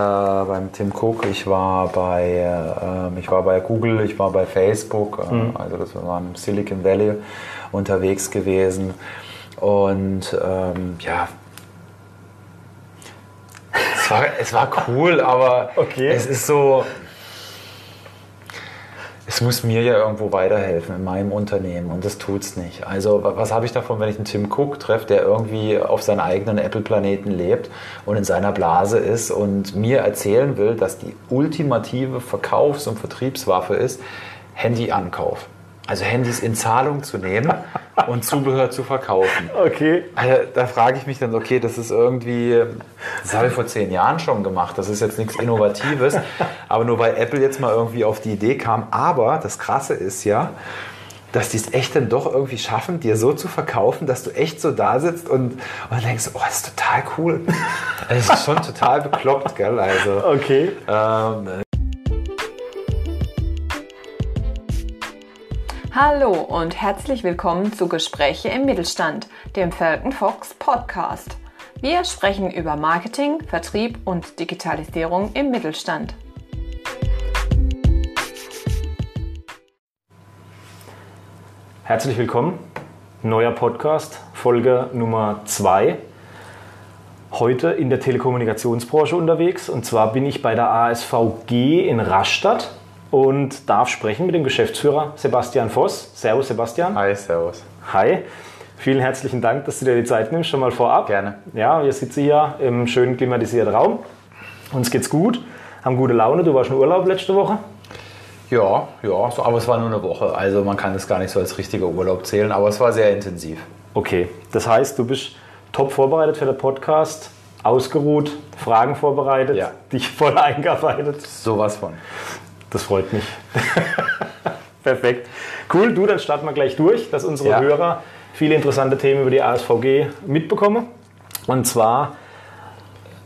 beim Tim Cook, ich war bei, äh, ich war bei Google, ich war bei Facebook, äh, mhm. also das war im Silicon Valley unterwegs gewesen. Und ähm, ja, es war, es war cool, aber okay. es ist so, es muss mir ja irgendwo weiterhelfen in meinem Unternehmen und das tut es nicht. Also was habe ich davon, wenn ich einen Tim Cook treffe, der irgendwie auf seinem eigenen Apple-Planeten lebt und in seiner Blase ist und mir erzählen will, dass die ultimative Verkaufs- und Vertriebswaffe ist, Handyankauf. Also Handys in Zahlung zu nehmen und Zubehör zu verkaufen. Okay. Also, da frage ich mich dann, okay, das ist irgendwie, das habe ich vor zehn Jahren schon gemacht. Das ist jetzt nichts Innovatives. Aber nur weil Apple jetzt mal irgendwie auf die Idee kam. Aber das Krasse ist ja, dass die es echt dann doch irgendwie schaffen, dir so zu verkaufen, dass du echt so da sitzt und, und denkst, oh, das ist total cool. Das ist schon total bekloppt, gell? Also, okay. Ähm, Hallo und herzlich willkommen zu Gespräche im Mittelstand, dem Falcon Fox Podcast. Wir sprechen über Marketing, Vertrieb und Digitalisierung im Mittelstand. Herzlich willkommen, neuer Podcast, Folge Nummer 2. Heute in der Telekommunikationsbranche unterwegs und zwar bin ich bei der ASVG in Rastatt und darf sprechen mit dem Geschäftsführer Sebastian Voss. Servus Sebastian. Hi, servus. Hi. Vielen herzlichen Dank, dass du dir die Zeit nimmst, schon mal vorab. Gerne. Ja, wir sitzen hier im schönen klimatisierten Raum. Uns geht's gut, haben gute Laune. Du warst in Urlaub letzte Woche. Ja, ja, so, aber es war nur eine Woche. Also man kann das gar nicht so als richtiger Urlaub zählen, aber es war sehr intensiv. Okay, das heißt, du bist top vorbereitet für den Podcast, ausgeruht, Fragen vorbereitet, Ja. dich voll eingearbeitet. Sowas von. Das freut mich. Perfekt. Cool, du, dann starten wir gleich durch, dass unsere Ja. Hörer viele interessante Themen über die ASVG mitbekommen. Und zwar,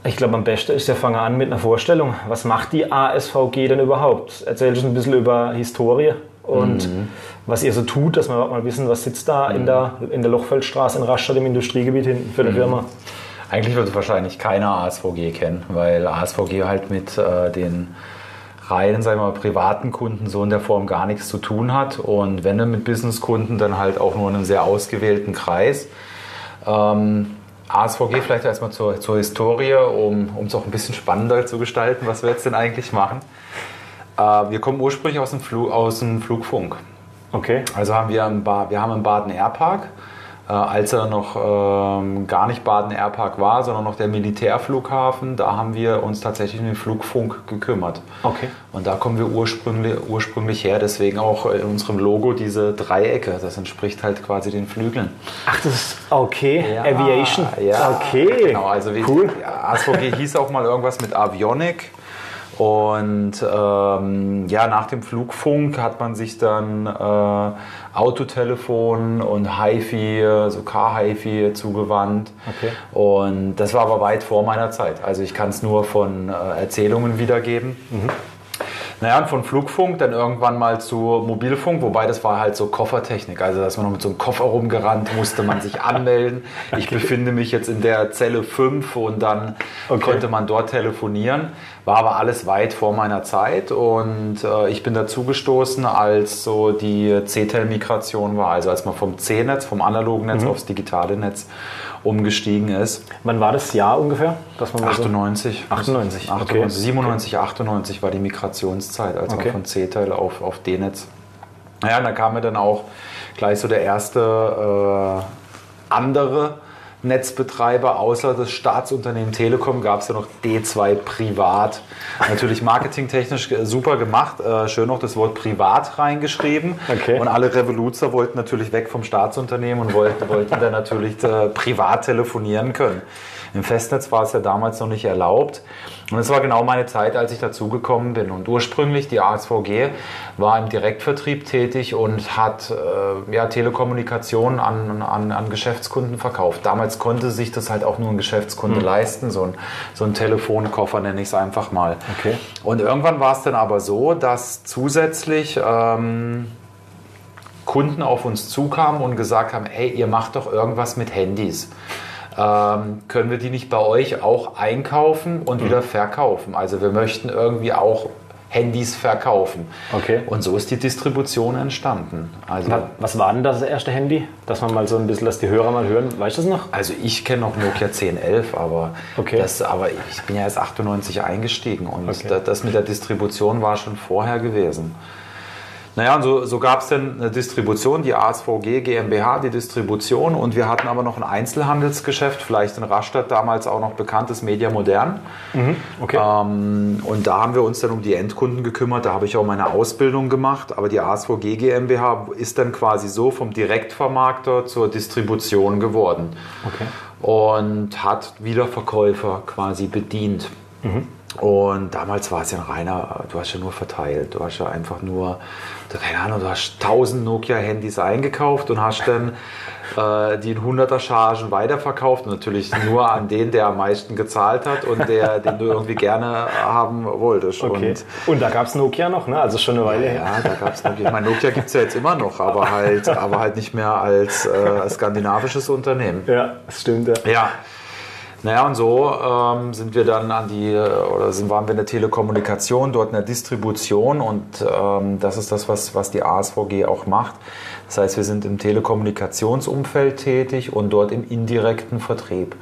ich glaube, am besten ist, wir fangen an mit einer Vorstellung. Was macht die ASVG denn überhaupt? Erzähl uns ein bisschen über Historie und was ihr so tut, dass wir überhaupt mal wissen, was sitzt da in, der, in der Lochfeldstraße in Rastatt im Industriegebiet hinten für eine Firma. Eigentlich wird wahrscheinlich keiner ASVG kennen, weil ASVG halt mit äh, den reinen, sagen wir mal, privaten Kunden so in der Form gar nichts zu tun hat. Und wenn dann mit Businesskunden, dann halt auch nur in einem sehr ausgewählten Kreis. Ähm, ASVG vielleicht erstmal zur, zur Historie, um es auch ein bisschen spannender zu gestalten, was wir jetzt denn eigentlich machen. Äh, wir kommen ursprünglich aus dem, Flu aus dem Flugfunk. Okay. Also haben wir, im ba wir haben im Baden Airpark, äh, als er noch ähm, gar nicht Baden Airpark war, sondern noch der Militärflughafen, da haben wir uns tatsächlich um den Flugfunk gekümmert. Okay. Und da kommen wir ursprünglich, ursprünglich her, deswegen auch in unserem Logo diese Dreiecke. Das entspricht halt quasi den Flügeln. Ach, das ist okay. Aviation. Ja, Okay. Genau, also wie, cool. Ja, ASVG hieß auch mal irgendwas mit Avionic. Und ähm, ja, nach dem Flugfunk hat man sich dann äh, Autotelefon und HiFi, so Car-HiFi zugewandt. Okay. Und das war aber weit vor meiner Zeit. Also ich kann es nur von äh, Erzählungen wiedergeben. Naja, und von Flugfunk dann irgendwann mal zu Mobilfunk, wobei das war halt so Koffertechnik. Also, dass man noch mit so einem Koffer rumgerannt, musste man sich anmelden. Ich befinde mich jetzt in der Zelle 5 und dann Okay. konnte man dort telefonieren. War aber alles weit vor meiner Zeit und äh, ich bin dazu gestoßen, als so die C-Tel-Migration war. Also, als man vom C-Netz, vom analogen Netz aufs digitale Netz umgestiegen ist. Wann war das Jahr ungefähr? Dass man mal so- 98. 98, okay. 98 97, 98 war die Migrationszeit, also Okay. von C-Teil auf, auf D-Netz. Naja, und da kam mir dann auch gleich so der erste äh, andere Netzbetreiber, außer das Staatsunternehmen Telekom, gab es ja noch D2 Privat. Natürlich marketingtechnisch äh, super gemacht, äh, schön noch das Wort Privat reingeschrieben. Okay. Und alle Revoluzer wollten natürlich weg vom Staatsunternehmen und wollten, wollten dann natürlich äh, privat telefonieren können. Im Festnetz war es ja damals noch nicht erlaubt. Und es war genau meine Zeit, als ich dazugekommen bin. Und ursprünglich, die ASVG war im Direktvertrieb tätig und hat äh, ja, Telekommunikation an, an, an Geschäftskunden verkauft. Damals konnte sich das halt auch nur ein Geschäftskunde leisten, so ein, so ein Telefonkoffer nenne ich es einfach mal. Okay. Und irgendwann war es dann aber so, dass zusätzlich ähm, Kunden auf uns zukamen und gesagt haben, hey, ihr macht doch irgendwas mit Handys. ähm, können wir die nicht bei euch auch einkaufen und wieder verkaufen? Also wir möchten irgendwie auch Handys verkaufen. Okay. Und so ist die Distribution entstanden. Also, Wa- Was war denn das erste Handy? Dass man mal so ein bisschen, dass die Hörer mal hören. Weißt du das noch? also ich kenne noch Nokia 1011, aber, Okay. das, aber ich bin ja erst 98 eingestiegen und Okay. da- das mit der Distribution war schon vorher gewesen. Naja, und so, so gab es dann eine Distribution, die ASVG GmbH, die Distribution und wir hatten aber noch ein Einzelhandelsgeschäft, vielleicht in Rastatt damals auch noch bekanntes Media Modern. Okay. Ähm, und da haben wir uns dann um die Endkunden gekümmert. Da habe ich auch meine Ausbildung gemacht. Aber die ASVG GmbH ist dann quasi so vom Direktvermarkter zur Distribution geworden okay. und hat Wiederverkäufer quasi bedient. Und damals war es ja ein reiner, du hast ja nur verteilt, du hast ja einfach nur, du- keine Ahnung, du hast 1000 Nokia-Handys eingekauft und hast dann äh, die in 100er Chargen weiterverkauft. Und natürlich nur an den, der am meisten gezahlt hat und der, den du irgendwie gerne haben wolltest. okay. Und Und, da gab es Nokia noch, ne? Also schon eine Weile her. ja, da gab es Nokia. Ich meine, Nokia gibt es ja jetzt immer noch, aber halt, aber halt nicht mehr als äh, skandinavisches Unternehmen. Ja, das stimmt. Ja. Ja. Naja, und so ähm, sind wir dann an die, äh, oder sind, waren wir in der Telekommunikation, dort in der Distribution und ähm, das ist das, was, was die ASVG auch macht. Das heißt, wir sind im Telekommunikationsumfeld tätig und dort im indirekten Vertrieb.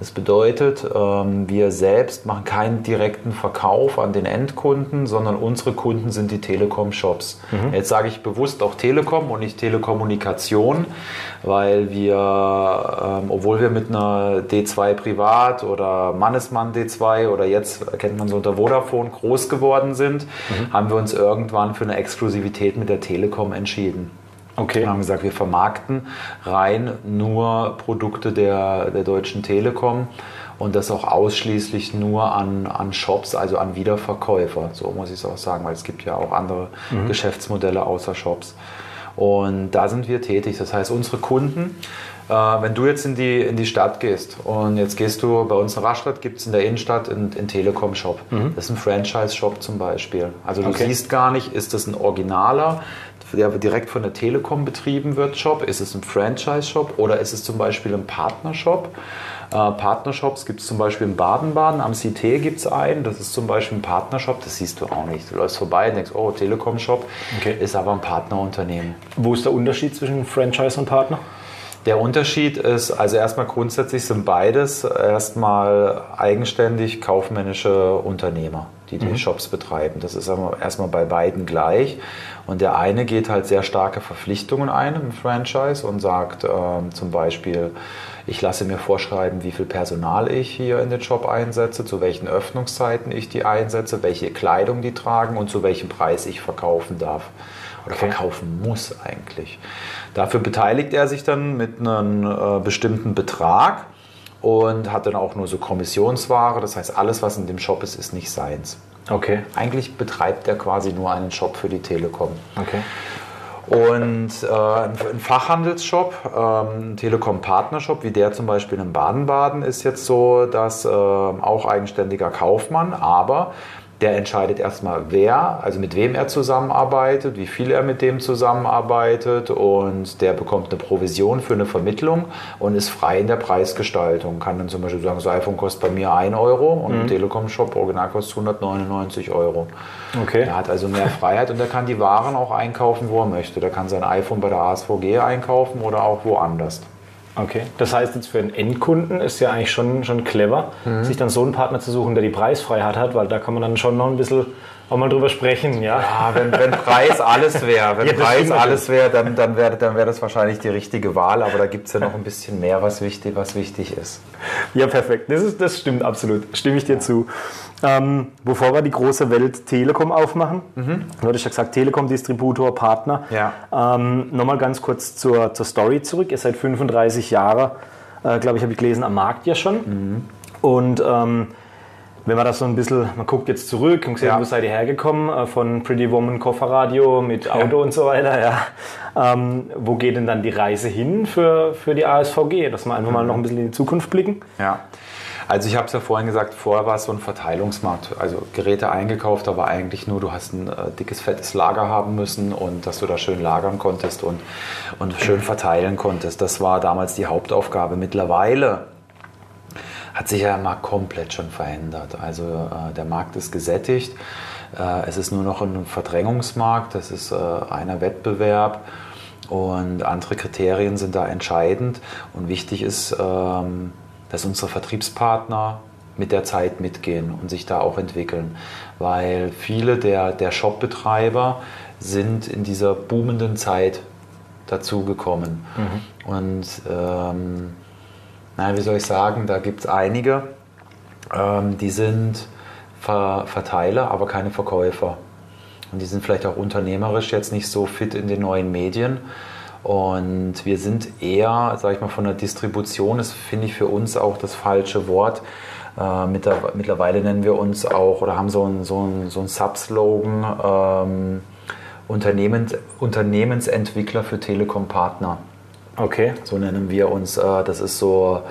Das bedeutet, ähm, wir selbst machen keinen direkten Verkauf an den Endkunden, sondern unsere Kunden sind die Telekom-Shops. Jetzt sage ich bewusst auch Telekom und nicht Telekommunikation, weil wir, ähm, obwohl wir mit einer D2 Privat oder Mannesmann D2 oder jetzt kennt man so unter Vodafone groß geworden sind, haben wir uns irgendwann für eine Exklusivität mit der Telekom entschieden. Okay. Wir haben gesagt, wir vermarkten rein nur Produkte der, der Deutschen Telekom und das auch ausschließlich nur an, an Shops, also an Wiederverkäufer. So muss ich es auch sagen, weil es gibt ja auch andere Geschäftsmodelle außer Shops. Und da sind wir tätig. Das heißt, unsere Kunden, äh, wenn du jetzt in die, in die Stadt gehst und jetzt gehst du bei uns in Rastatt, gibt es in der Innenstadt einen, einen Telekom-Shop. Das ist ein Franchise-Shop zum Beispiel. Also du Okay. siehst gar nicht, ist das ein originaler, der direkt von der Telekom betrieben wird, Shop? Ist es ein Franchise-Shop oder ist es zum Beispiel ein Partnershop? Äh, Partnershops gibt es zum Beispiel in Baden-Baden, am CT gibt es einen, das ist zum Beispiel ein Partnershop, das siehst du auch nicht. Du läufst vorbei und denkst, oh, Telekom-Shop, Okay. ist aber ein Partnerunternehmen. Wo ist der Unterschied zwischen Franchise und Partner? Der Unterschied ist, also erstmal grundsätzlich sind beides erstmal eigenständig kaufmännische Unternehmer, die die Shops betreiben. Das ist aber erstmal bei beiden gleich. Und der eine geht halt sehr starke Verpflichtungen ein im Franchise und sagt ähm, zum Beispiel, ich lasse mir vorschreiben, wie viel Personal ich hier in den Shop einsetze, zu welchen Öffnungszeiten ich die einsetze, welche Kleidung die tragen und zu welchem Preis ich verkaufen darf oder Okay. verkaufen muss eigentlich. Dafür beteiligt er sich dann mit einem äh, bestimmten Betrag und hat dann auch nur so Kommissionsware. Das heißt, alles, was in dem Shop ist, ist nicht seins. Okay. Eigentlich betreibt er quasi nur einen Shop für die Telekom. Okay. Und äh, ein Fachhandelsshop, ähm, ein Telekom-Partnershop, wie der zum Beispiel in Baden-Baden, ist jetzt so, dass ähm, auch eigenständiger Kaufmann, aber der entscheidet erstmal, wer, also mit wem er zusammenarbeitet, wie viel er mit dem zusammenarbeitet und der bekommt eine Provision für eine Vermittlung und ist frei in der Preisgestaltung. Kann dann zum Beispiel sagen, so iPhone kostet bei mir 1 Euro und im Telekom-Shop original kostet 199 Euro. Okay. Er hat also mehr Freiheit und er kann die Waren auch einkaufen, wo er möchte. Der kann sein iPhone bei der ASVG einkaufen oder auch woanders. Okay. Das heißt jetzt für einen Endkunden ist ja eigentlich schon, schon clever, sich dann so einen Partner zu suchen, der die Preisfreiheit hat, weil da kann man dann schon noch ein bisschen auch mal drüber sprechen, ja. Ja, wenn, wenn Preis alles wäre, wenn Ja, Preis alles wäre, dann, dann wäre dann wär das wahrscheinlich die richtige Wahl. Aber da gibt es ja noch ein bisschen mehr, was wichtig, was wichtig ist. Ja, perfekt. Das, ist, das stimmt absolut. Stimme ich dir zu. Ähm, bevor wir die große Welt Telekom aufmachen, du hattest ja gesagt, Telekom, Distributor, Partner. Ja. Ähm, Nochmal ganz kurz zur, zur Story zurück. Ihr seid 35 Jahre, äh, glaube ich, habe ich gelesen, am Markt ja schon. Und ähm, wenn man das so ein bisschen, man guckt jetzt zurück und sieht, Ja. wo seid ihr hergekommen, äh, von Pretty Woman Kofferradio mit Auto und so weiter, ja. Ähm, wo geht denn dann die Reise hin für, für die ASVG? Dass wir einfach mal noch ein bisschen in die Zukunft blicken. Ja. Also ich habe es ja vorhin gesagt, vorher war es so ein Verteilungsmarkt. Also Geräte eingekauft, aber eigentlich nur, du hast ein äh, dickes, fettes Lager haben müssen und dass du da schön lagern konntest und, und schön verteilen konntest. Das war damals die Hauptaufgabe. Mittlerweile hat sich ja der Markt komplett schon verändert. Also äh, der Markt ist gesättigt. Äh, es ist nur noch ein Verdrängungsmarkt. Das ist äh, einer Wettbewerb. Und andere Kriterien sind da entscheidend. Und wichtig ist, ähm, dass unsere Vertriebspartner mit der Zeit mitgehen und sich da auch entwickeln. Weil viele der, der Shopbetreiber sind in dieser boomenden Zeit dazugekommen. Mhm. Und ähm, naja, wie soll ich sagen, da gibt es einige, ähm, die sind Ver Verteiler, aber keine Verkäufer. Und die sind vielleicht auch unternehmerisch jetzt nicht so fit in den neuen Medien. Und wir sind eher, sage ich mal, von der Distribution, das finde ich für uns auch das falsche Wort. Äh, mittlerweile nennen wir uns auch oder haben so einen so so ein Subslogan ähm, Unternehmens, Unternehmensentwickler für Telekom-Partner. Okay. So nennen wir uns. Äh, das ist so,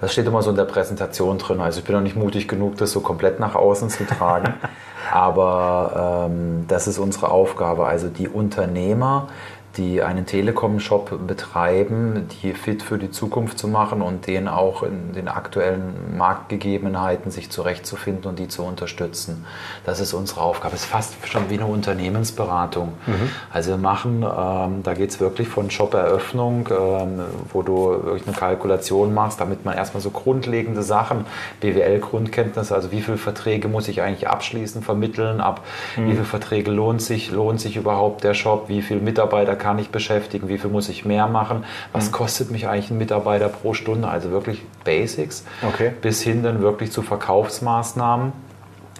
das steht immer so in der Präsentation drin. Also ich bin noch nicht mutig genug, das so komplett nach außen zu tragen. Aber ähm, das ist unsere Aufgabe. Also die Unternehmer, die einen Telekom-Shop betreiben, die fit für die Zukunft zu machen und denen auch in den aktuellen Marktgegebenheiten sich zurechtzufinden und die zu unterstützen. Das ist unsere Aufgabe. Es ist fast schon wie eine Unternehmensberatung. Mhm. Also wir machen, ähm, da geht es wirklich von Shop-Eröffnung, ähm, wo du wirklich eine Kalkulation machst, damit man erstmal so grundlegende Sachen, BWL-Grundkenntnisse, also wie viele Verträge muss ich eigentlich abschließen, vermitteln, ab mhm. wie viele Verträge lohnt sich, lohnt sich überhaupt der Shop, wie viele Mitarbeiter kann kann ich beschäftigen, wie viel muss ich mehr machen, was mhm. kostet mich eigentlich ein Mitarbeiter pro Stunde, also wirklich Basics, okay. bis hin dann wirklich zu Verkaufsmaßnahmen.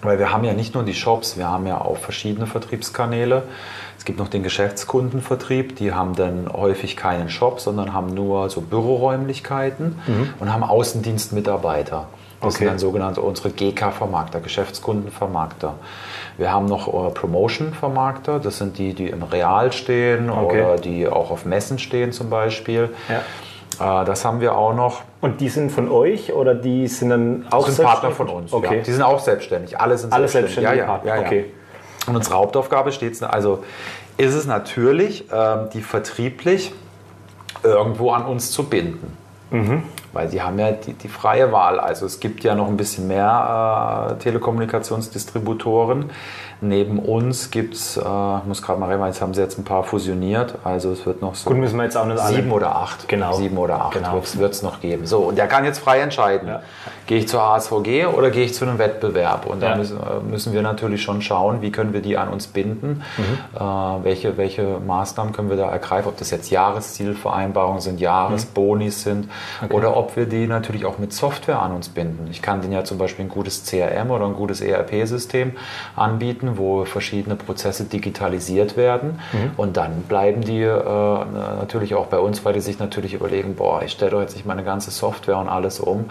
Weil wir haben ja nicht nur die Shops, wir haben ja auch verschiedene Vertriebskanäle. Es gibt noch den Geschäftskundenvertrieb, die haben dann häufig keinen Shop, sondern haben nur so Büroräumlichkeiten mhm. und haben Außendienstmitarbeiter. Das okay. sind dann sogenannte unsere GK-Vermarkter, Geschäftskundenvermarkter. Wir haben noch äh, Promotion-Vermarkter, das sind die, die im Real stehen okay. oder die auch auf Messen stehen zum Beispiel. Ja. Äh, das haben wir auch noch. Und die sind von euch oder die sind dann auch das sind Partner von uns? Okay. Ja. Die sind auch selbstständig. Alle sind Alle selbstständig. selbstständige ja, ja, okay. Und unsere Hauptaufgabe steht, also ist es natürlich, ähm, die vertrieblich irgendwo an uns zu binden. Mhm. Weil sie haben ja die, die, freie Wahl. Also es gibt ja noch ein bisschen mehr äh, Telekommunikationsdistributoren. Neben uns gibt es, äh, ich muss gerade mal reden, jetzt haben sie jetzt ein paar fusioniert. Also es wird noch so Gut, müssen wir jetzt auch nicht sieben alle. oder acht. Genau. Sieben oder acht genau. wird es noch geben. So, und der kann jetzt frei entscheiden. Ja. Gehe ich zur HSVG oder gehe ich zu einem Wettbewerb? Und da ja. müssen, äh, müssen, wir natürlich schon schauen, wie können wir die an uns binden, mhm. äh, welche, welche Maßnahmen können wir da ergreifen, ob das jetzt Jahreszielvereinbarungen sind, Jahresbonis mhm. sind okay. oder ob wir die natürlich auch mit Software an uns binden. Ich kann denen ja zum Beispiel ein gutes CRM oder ein gutes ERP-System anbieten Projekten, wo verschiedene Prozesse digitalisiert werden. Mhm. Und dann bleiben die äh, natürlich auch bei uns, weil die sich natürlich überlegen, boah, ich stelle doch jetzt nicht meine ganze Software und alles um.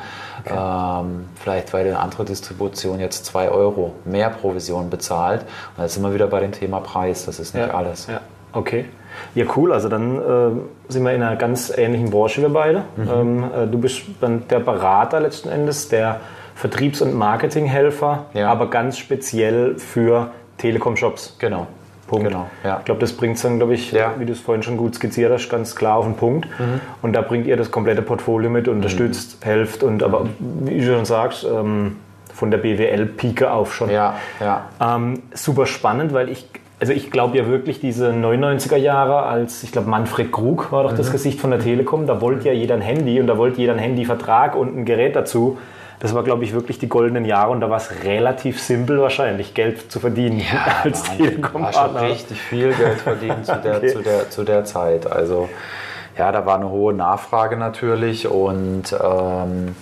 Okay. Ähm, vielleicht, weil eine andere Distribution jetzt 2 Euro mehr Provision bezahlt. Und da sind wir wieder bei dem Thema Preis. Das ist nicht ja. alles. Ja. Okay. Ja, cool. Also dann äh, sind wir in einer ganz ähnlichen Branche, wir beide. Mhm. Ähm, äh, du bist dann der Berater letzten Endes, der Vertriebs- und Marketinghelfer, ja. aber ganz speziell für Telekom-Shops. Genau. Punkt. Genau, ja. Ich glaube, das bringt es dann, glaube ich, ja. wie du es vorhin schon gut skizziert hast, ganz klar auf den Punkt. Mhm. Und da bringt ihr das komplette Portfolio mit, unterstützt, mhm. helft und aber, wie du schon sagst, ähm, von der BWL-Pike auf schon. Ja, ja. Ähm, super spannend, weil ich, also ich glaube ja wirklich diese 99er Jahre, als ich glaube Manfred Krug war doch mhm. das Gesicht von der Telekom, da wollte ja jeder ein Handy und da wollte jeder einen Handyvertrag und ein Gerät dazu. Das war, glaube ich, wirklich die goldenen Jahre und da war es relativ simpel wahrscheinlich, Geld zu verdienen ja, als Telekom-Partner. richtig viel Geld verdienen zu der, okay. zu, der, zu der Zeit. Also ja, da war eine hohe Nachfrage natürlich und ähm,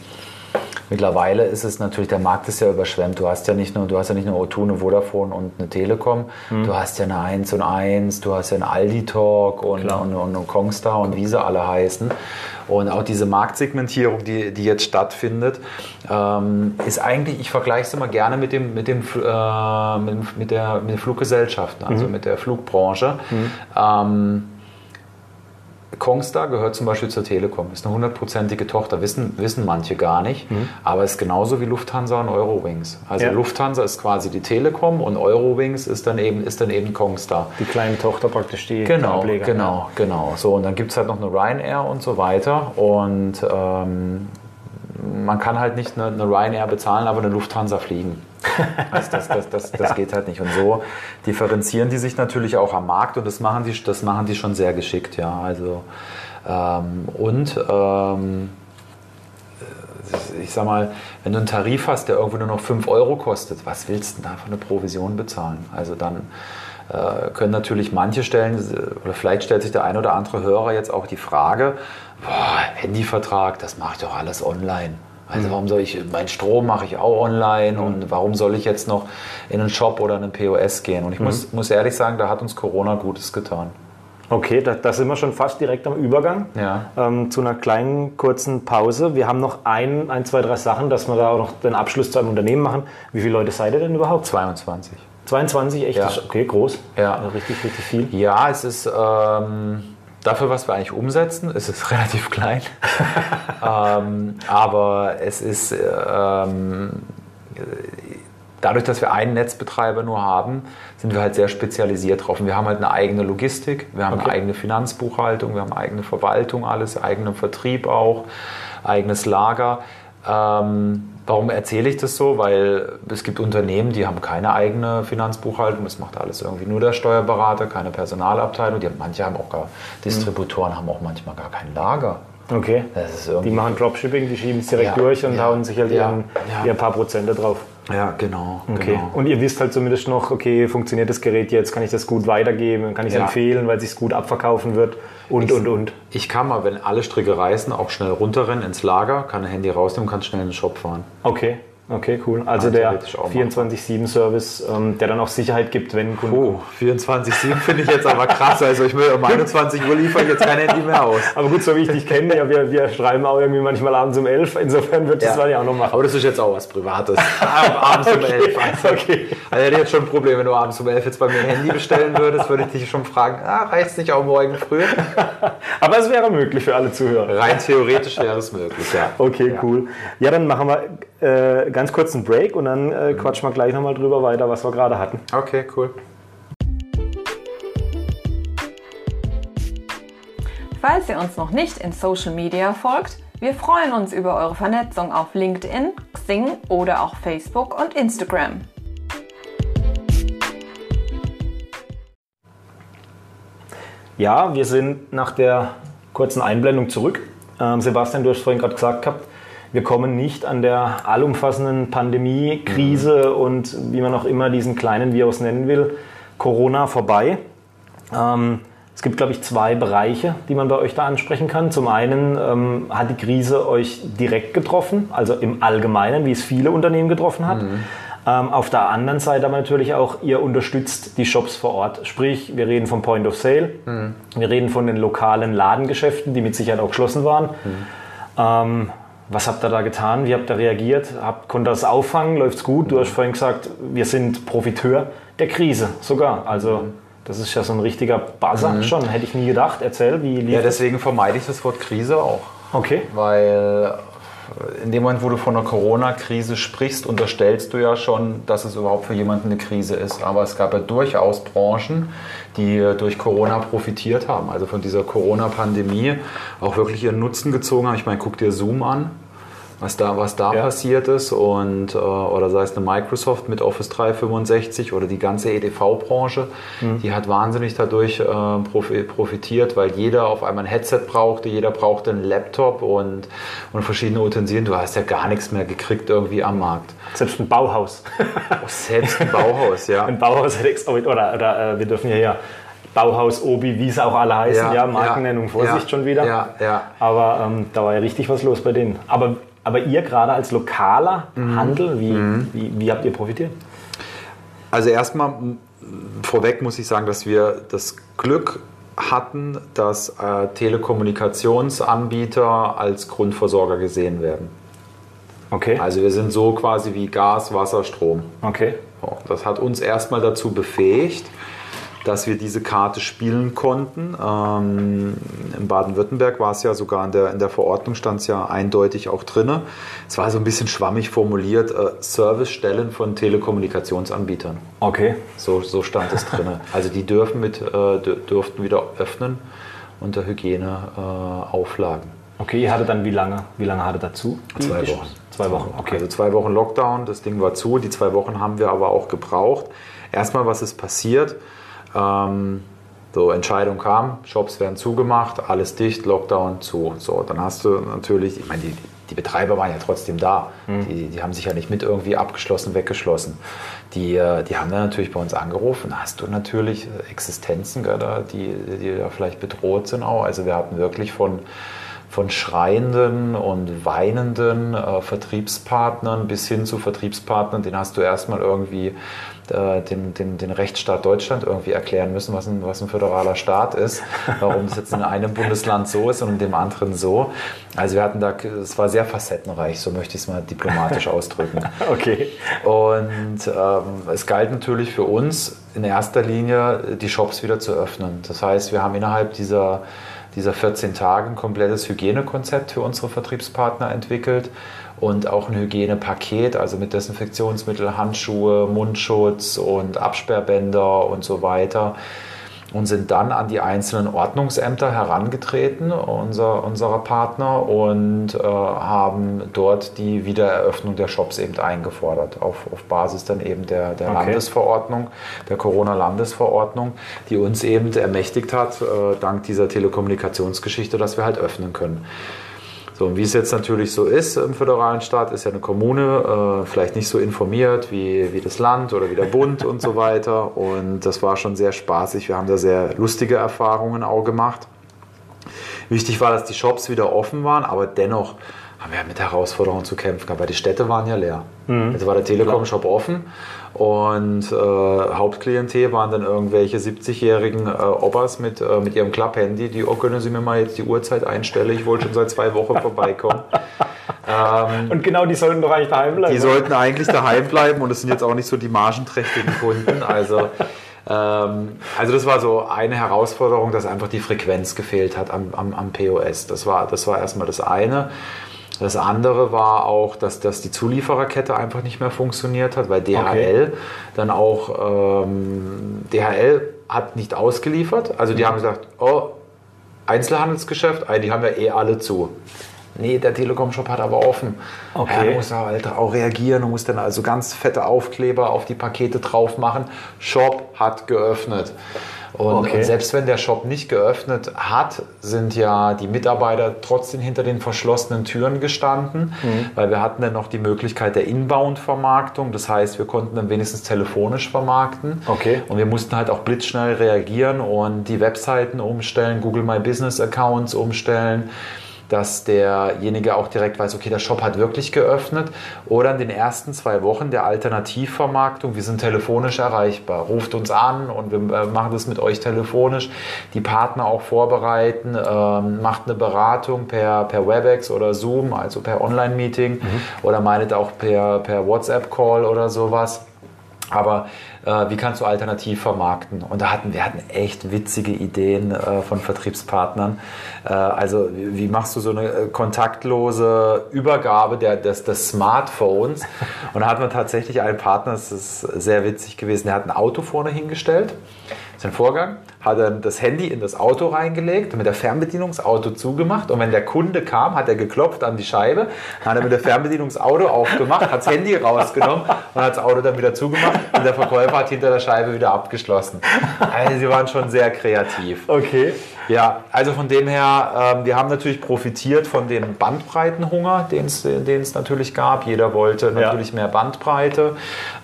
Mittlerweile ist es natürlich, der Markt ist ja überschwemmt. Du hast ja nicht nur, du hast ja nicht nur O2, eine Vodafone und eine Telekom. Mhm. Du hast ja eine 1 und 1, du hast ja eine Aldi Talk und, und, und, und Kongstar und wie sie alle heißen. Und auch diese Marktsegmentierung, die, die jetzt stattfindet, ähm, ist eigentlich, ich vergleiche es immer gerne mit, dem, mit, dem, äh, mit, mit, der, mit den Fluggesellschaften, also mhm. mit der Flugbranche. Mhm. Ähm, Kongstar gehört zum Beispiel zur Telekom, ist eine hundertprozentige Tochter, wissen, wissen manche gar nicht, mhm. aber ist genauso wie Lufthansa und Eurowings. Also ja. Lufthansa ist quasi die Telekom und Eurowings ist dann eben, ist dann eben Kongstar. Die kleine Tochter praktisch die Genau, Ableger. genau, genau. So, und dann gibt es halt noch eine Ryanair und so weiter und ähm, man kann halt nicht eine, eine Ryanair bezahlen, aber eine Lufthansa fliegen. Also das, das, das, das geht halt nicht. Und so differenzieren die sich natürlich auch am Markt und das machen die, das machen die schon sehr geschickt, ja. Also ähm, und ähm, ich sag mal, wenn du einen Tarif hast, der irgendwo nur noch 5 Euro kostet, was willst du denn da für eine Provision bezahlen? Also dann äh, können natürlich manche stellen, oder vielleicht stellt sich der ein oder andere Hörer jetzt auch die Frage, boah, Handyvertrag, das mache ich doch alles online. Also warum soll ich, mein Strom mache ich auch online und warum soll ich jetzt noch in einen Shop oder einen POS gehen? Und ich muss, muss ehrlich sagen, da hat uns Corona Gutes getan. Okay, da, da sind wir schon fast direkt am Übergang Ja. ähm, zu einer kleinen kurzen Pause. Wir haben noch ein, ein, zwei, drei Sachen, dass wir da auch noch den Abschluss zu einem Unternehmen machen. Wie viele Leute seid ihr denn überhaupt? 22. 22, echt? Ja. Okay, groß. Ja. Also richtig, richtig viel. Ja, es ist ähm, dafür, was wir eigentlich umsetzen, es ist relativ klein. ähm, aber es ist ähm, dadurch, dass wir einen Netzbetreiber nur haben, sind wir halt sehr spezialisiert drauf. Und wir haben halt eine eigene Logistik, wir haben Okay. eine eigene Finanzbuchhaltung, wir haben eigene Verwaltung, alles, eigenen Vertrieb auch, eigenes Lager. Ähm, warum erzähle ich das so? Weil es gibt Unternehmen, die haben keine eigene Finanzbuchhaltung, das macht alles irgendwie nur der Steuerberater, keine Personalabteilung. Die haben, manche haben auch gar, Distributoren haben auch manchmal gar kein Lager. Okay. Das ist Die machen Dropshipping, die schieben es direkt Ja, durch und ja, hauen sich halt ja, ihren, ja. ihr paar Prozente drauf. ja, genau. Okay. genau. Und ihr wisst halt zumindest noch, okay, funktioniert das Gerät jetzt, kann ich das gut weitergeben, kann ich es empfehlen, weil es sich gut abverkaufen wird und, und, und. Ich kann mal, wenn alle Stricke reißen, auch schnell runterrennen ins Lager, kann ein Handy rausnehmen, kann schnell in den Shop fahren. Okay, okay, cool. Also der theoretisch auch 24-7-Service, ähm, der dann auch Sicherheit gibt, wenn Kunden... Oh, 24,7 finde ich jetzt aber krass. Also ich will um 21 Uhr liefere ich jetzt kein Handy mehr aus. Aber gut, so wie ich dich kenne, ja, wir, wir schreiben auch irgendwie manchmal abends um 11, insofern wird das Ja. dann ja auch noch machen. Aber das ist jetzt auch was Privates. abends um 11. Also, Okay. also hätte ich jetzt schon ein Problem, wenn du abends um 11 jetzt bei mir ein Handy bestellen würdest, würde ich dich schon fragen, ah, reicht es nicht auch morgen früh? Aber es wäre möglich für alle Zuhörer. Rein theoretisch wäre es möglich, ja. Okay, Ja. cool. Ja, dann machen wir äh, ganz kurz einen Break und dann äh, quatschen wir gleich nochmal drüber weiter, was wir gerade hatten. Okay, cool. Falls ihr uns noch nicht in Social Media folgt, wir freuen uns über eure Vernetzung auf LinkedIn, Xing oder auch Facebook und Instagram. Ja, wir sind nach der kurzen Einblendung zurück. Ähm, Sebastian, du hast vorhin gerade gesagt gehabt, wir kommen nicht an der allumfassenden Pandemie, Krise und wie man auch immer diesen kleinen Virus nennen will, Corona vorbei. Ähm, es gibt, glaube ich, zwei Bereiche, die man bei euch da ansprechen kann. Zum einen ähm, hat die Krise euch direkt getroffen, also im Allgemeinen, wie es viele Unternehmen getroffen hat. Ähm, auf der anderen Seite aber natürlich auch, ihr unterstützt die Shops vor Ort. Sprich, wir reden vom Point of Sale, wir reden von den lokalen Ladengeschäften, die mit Sicherheit auch geschlossen waren. Ähm, was habt ihr da getan? Wie habt ihr reagiert? Habt, ihr das auffangen? Läuft's gut? Du hast vorhin gesagt, wir sind Profiteur der Krise sogar. Also das ist ja so ein richtiger Buzzer schon. Hätte ich nie gedacht. Erzähl, wie lief Ja, das? deswegen vermeide ich das Wort Krise auch. Okay. Weil in dem Moment, wo du von einer Corona-Krise sprichst, unterstellst du ja schon, dass es überhaupt für jemanden eine Krise ist. Aber es gab ja durchaus Branchen, die durch Corona profitiert haben. Also von dieser Corona-Pandemie auch wirklich ihren Nutzen gezogen haben. Ich meine, guck dir Zoom an. Was da, was da Ja. passiert ist und äh, oder sei es eine Microsoft mit Office 365 oder die ganze EDV-Branche, die hat wahnsinnig dadurch äh, profi- profitiert, weil jeder auf einmal ein Headset brauchte, jeder brauchte einen Laptop und, und verschiedene Utensilien. Du hast ja gar nichts mehr gekriegt irgendwie am Markt. Selbst ein Bauhaus. Selbst ein Bauhaus, ja. Ein Bauhaus hat extra, oder, oder äh, wir dürfen ja hier Bauhaus, Obi, wie es auch alle heißen, ja, Markennennung, Vorsicht ja, schon wieder. Ja, ja. Aber ähm, da war ja richtig was los bei denen. Aber, aber ihr gerade als lokaler Mhm. Handel, wie, wie, wie habt ihr profitiert? Also erstmal vorweg muss ich sagen, dass wir das Glück hatten, dass äh, Telekommunikationsanbieter als Grundversorger gesehen werden. Okay. Also wir sind so quasi wie Gas, Wasser, Strom. Okay. Das hat uns erstmal dazu befähigt, dass wir diese Karte spielen konnten. Ähm, in Baden-Württemberg war es ja sogar in der, in der Verordnung, stand es ja eindeutig auch drin. Es war so ein bisschen schwammig formuliert, äh, Servicestellen von Telekommunikationsanbietern. Okay. So, so stand es drin. Also die dürfen mit, äh, dür- dürften wieder öffnen unter Hygieneauflagen. Okay, ihr hattet dann wie lange? Wie lange hattet dazu? Zwei Wochen. Zwei Wochen, okay. Also zwei Wochen Lockdown, das Ding war zu. Die zwei Wochen haben wir aber auch gebraucht. Erstmal, was ist passiert? Ähm, so, Entscheidung kam, Shops werden zugemacht, alles dicht, Lockdown zu. So, dann hast du natürlich, ich meine, die, die Betreiber waren ja trotzdem da. Mhm. Die, die haben sich ja nicht mit irgendwie abgeschlossen, weggeschlossen. Die, äh, die haben dann natürlich bei uns angerufen. Da hast du natürlich äh, Existenzen, da, die, die ja vielleicht bedroht sind auch. Also wir hatten wirklich von, von schreienden und weinenden äh, Vertriebspartnern bis hin zu Vertriebspartnern, den hast du erstmal irgendwie äh, den, den, den Rechtsstaat Deutschland irgendwie erklären müssen, was ein, was ein föderaler Staat ist, warum das jetzt in einem Bundesland so ist und in dem anderen so. Also wir hatten da, es war sehr facettenreich, so möchte ich es mal diplomatisch ausdrücken. Okay. Und ähm, es galt natürlich für uns in erster Linie, die Shops wieder zu öffnen. Das heißt, wir haben innerhalb dieser, dieser 14 Tage ein komplettes Hygienekonzept für unsere Vertriebspartner entwickelt und auch ein Hygienepaket, also mit Desinfektionsmittel, Handschuhe, Mundschutz und Absperrbänder und so weiter. Und sind dann an die einzelnen Ordnungsämter herangetreten, unser, unserer Partner, und äh, haben dort die Wiedereröffnung der Shops eben eingefordert, auf, auf Basis dann eben der, der Okay. Landesverordnung, der Corona-Landesverordnung, die uns eben ermächtigt hat, äh, dank dieser Telekommunikationsgeschichte, dass wir halt öffnen können. So, und wie es jetzt natürlich so ist im föderalen Staat, ist ja eine Kommune äh, vielleicht nicht so informiert wie, wie das Land oder wie der Bund und so weiter. Und das war schon sehr spaßig. Wir haben da sehr lustige Erfahrungen auch gemacht. Wichtig war, dass die Shops wieder offen waren, aber dennoch haben wir mit Herausforderungen zu kämpfen gehabt, weil die Städte waren ja leer. Jetzt war der Telekom-Shop offen und äh, Hauptklientel waren dann irgendwelche 70-jährigen äh, Opas mit, äh, mit ihrem Klapp-Handy, die, oh, können Sie mir mal jetzt die Uhrzeit einstellen? Ich wollte schon seit zwei Wochen vorbeikommen. ähm, Und genau die sollten doch eigentlich daheim bleiben. die sollten eigentlich daheim bleiben und es sind jetzt auch nicht so die margenträchtigen Kunden. Also, ähm, also das war so eine Herausforderung, dass einfach die Frequenz gefehlt hat am, am, am POS. Das war, das war erstmal das eine. Das andere war auch, dass, dass die Zuliefererkette einfach nicht mehr funktioniert hat, weil DHL dann auch, ähm, DHL hat nicht ausgeliefert. Also die haben gesagt, oh, Einzelhandelsgeschäft, ah, die haben ja eh alle zu. Nee, der Telekom-Shop hat aber offen. Okay. Ja, du musst da halt auch reagieren, du musst dann also ganz fette Aufkleber auf die Pakete drauf machen. Shop hat geöffnet. Und, Okay. und selbst wenn der Shop nicht geöffnet hat, sind ja die Mitarbeiter trotzdem hinter den verschlossenen Türen gestanden, Mhm. weil wir hatten dann noch die Möglichkeit der Inbound-Vermarktung. Das heißt, wir konnten dann wenigstens telefonisch vermarkten. Okay. Und wir mussten halt auch blitzschnell reagieren und die Webseiten umstellen, Google My Business Accounts umstellen, dass derjenige auch direkt weiß, okay, der Shop hat wirklich geöffnet. Oder in den ersten zwei Wochen der Alternativvermarktung, wir sind telefonisch erreichbar. Ruft uns an und wir äh, machen das mit euch telefonisch. Die Partner auch vorbereiten, ähm, macht eine Beratung per, per WebEx oder Zoom, also per Online-Meeting oder meinet auch per, per WhatsApp-Call oder sowas. Aber äh, wie kannst du alternativ vermarkten? Und da hatten wir hatten echt witzige Ideen äh, von Vertriebspartnern. Äh, also wie, machst du so eine äh, kontaktlose Übergabe der, des, des Smartphones? Und da hatten wir tatsächlich einen Partner, das ist sehr witzig gewesen, der hat ein Auto vorne hingestellt. Sein Vorgang, hat dann das Handy in das Auto reingelegt mit der Fernbedienung das Auto zugemacht. Und wenn der Kunde kam, hat er geklopft an die Scheibe, hat er mit der Fernbedienung das Auto aufgemacht, hat das Handy rausgenommen und hat das Auto dann wieder zugemacht und der Verkäufer hat hinter der Scheibe wieder abgeschlossen. Also sie waren schon sehr kreativ. Okay. Ja, also von dem her, ähm, wir haben natürlich profitiert von dem Bandbreitenhunger, den es natürlich gab. Jeder wollte natürlich mehr Bandbreite.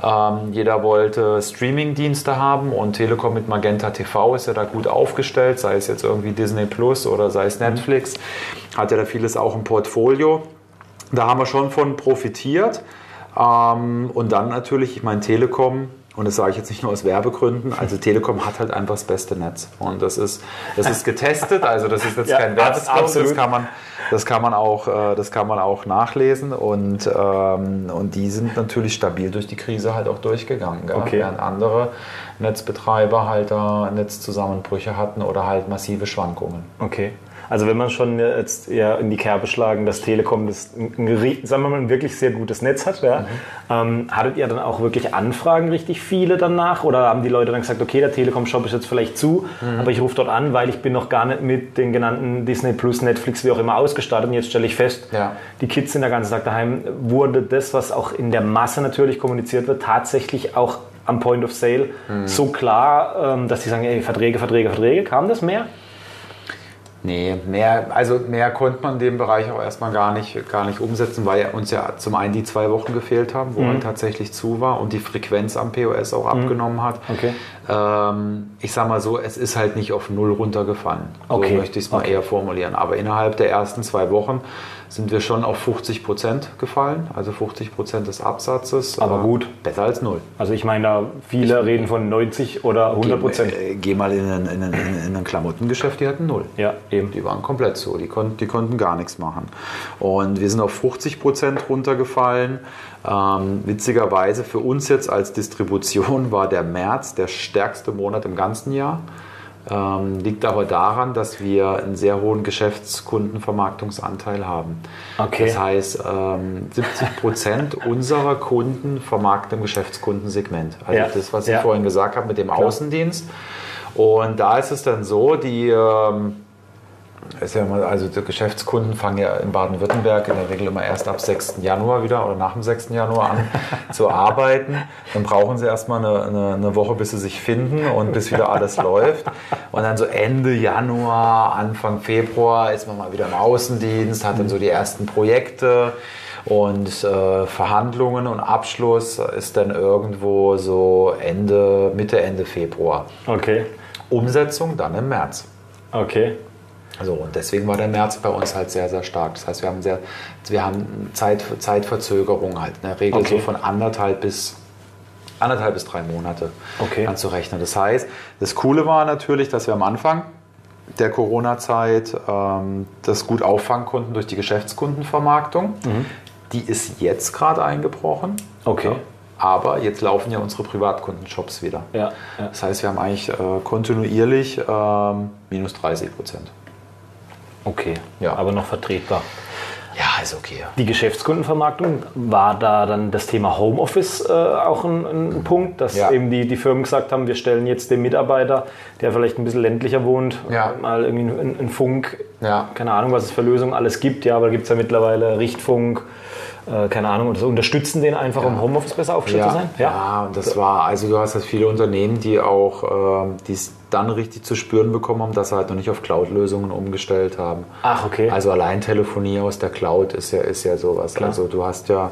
Ähm, jeder wollte Streamingdienste haben und Telekom mit Magenta TV ist ja da gut aufgestellt, sei es jetzt irgendwie Disney Plus oder sei es Netflix. Hat ja da vieles auch im Portfolio. Da haben wir schon von profitiert. Ähm, und dann natürlich, ich meine, Telekom, und das sage ich jetzt nicht nur aus Werbegründen, also Telekom hat halt einfach das beste Netz. Und das ist, das ist getestet, also das ist jetzt Ja, kein Werbespot, das kann man, das kann man auch, äh, das kann man auch nachlesen. Und, ähm, und die sind natürlich stabil durch die Krise halt auch durchgegangen. Gell? Okay. Während andere Netzbetreiber halt da Netzzusammenbrüche hatten oder halt massive Schwankungen. Okay. Also wenn man schon jetzt eher in die Kerbe schlagen, dass Telekom das ein, ein, sagen wir mal, ein wirklich sehr gutes Netz hat, ja, mhm. ähm, hattet ihr dann auch wirklich Anfragen richtig viele danach? Oder haben die Leute dann gesagt, okay, der Telekom-Shop ist jetzt vielleicht zu, mhm. aber ich rufe dort an, weil ich bin noch gar nicht mit den genannten Disney Plus, Netflix, wie auch immer ausgestattet und jetzt stelle ich fest, ja. die Kids sind den ganzen Tag daheim. Wurde das, was auch in der Masse natürlich kommuniziert wird, tatsächlich auch am Point of Sale mhm. so klar, ähm, dass sie sagen, ey, Verträge, Verträge, Verträge? Kam das mehr? Nee, mehr, also mehr konnte man in dem Bereich auch erstmal gar nicht, gar nicht umsetzen, weil uns ja zum einen die zwei Wochen gefehlt haben, wo mhm. er tatsächlich zu war und die Frequenz am POS auch mhm. abgenommen hat. Okay. Ähm, ich sag mal so, es ist halt nicht auf Null runtergefallen. Okay. So möchte ich es mal okay. eher formulieren. Aber innerhalb der ersten zwei Wochen sind wir schon auf 50 Prozent gefallen, also 50 Prozent des Absatzes. Aber gut. Besser als null. Also ich meine, da viele ich, reden von 90 oder 100 Prozent. Geh, äh, geh, mal in ein, in, ein, in ein Klamottengeschäft, die hatten null. Ja, eben. Die waren komplett so, die, kon die konnten gar nichts machen. Und wir sind auf 50 Prozent runtergefallen. Ähm, witzigerweise für uns jetzt als Distribution war der März der stärkste Monat im ganzen Jahr. Ähm, liegt aber daran, dass wir einen sehr hohen Geschäftskundenvermarktungsanteil haben. Okay. Das heißt, ähm, 70 Prozent unserer Kunden vermarkten im Geschäftskundensegment. Also ja. das, was ich ja. vorhin gesagt habe mit dem Klar. Außendienst. Und da ist es dann so, die ähm, ja immer, also die Geschäftskunden fangen ja in Baden-Württemberg in der Regel immer erst ab 6. Januar wieder oder nach dem 6. Januar an zu arbeiten. Dann brauchen sie erstmal eine, eine, eine, Woche, bis sie sich finden und bis wieder alles läuft. Und dann so Ende Januar, Anfang Februar ist man mal wieder im Außendienst, hat dann so die ersten Projekte. Und äh, Verhandlungen und Abschluss ist dann irgendwo so Ende, Mitte, Ende Februar. Okay. Umsetzung dann im März. Okay. So, und deswegen war der März bei uns halt sehr, sehr stark. Das heißt, wir haben, sehr, wir haben Zeit, Zeitverzögerung halt, in der Regel okay. so von anderthalb bis anderthalb bis drei Monate okay. anzurechnen. Das heißt, das Coole war natürlich, dass wir am Anfang der Corona-Zeit ähm, das gut auffangen konnten durch die Geschäftskundenvermarktung. Mhm. Die ist jetzt gerade eingebrochen. Okay. Ja. Aber jetzt laufen ja unsere Privatkundenshops wieder. Ja, ja. Das heißt, wir haben eigentlich äh, kontinuierlich ähm, minus 30 Prozent. Okay, ja. aber noch vertretbar. Ja, ist okay. Die Geschäftskundenvermarktung, war da dann das Thema Homeoffice äh, auch ein, ein, Punkt, dass ja. eben die, die Firmen gesagt haben, wir stellen jetzt den Mitarbeiter, der vielleicht ein bisschen ländlicher wohnt, ja. mal irgendwie einen, Funk, ja. keine Ahnung, was es für Lösungen alles gibt, ja, aber da gibt es ja mittlerweile Richtfunk, äh, keine Ahnung, oder so, unterstützen den einfach, um Homeoffice besser aufgestellt zu sein? Ja. und das war, also du hast halt viele Unternehmen, die auch, äh, die dann richtig zu spüren bekommen haben, dass sie halt noch nicht auf Cloud-Lösungen umgestellt haben. Ach, okay. Also allein Telefonie aus der Cloud ist ja, ist ja sowas. Klar. Also du hast ja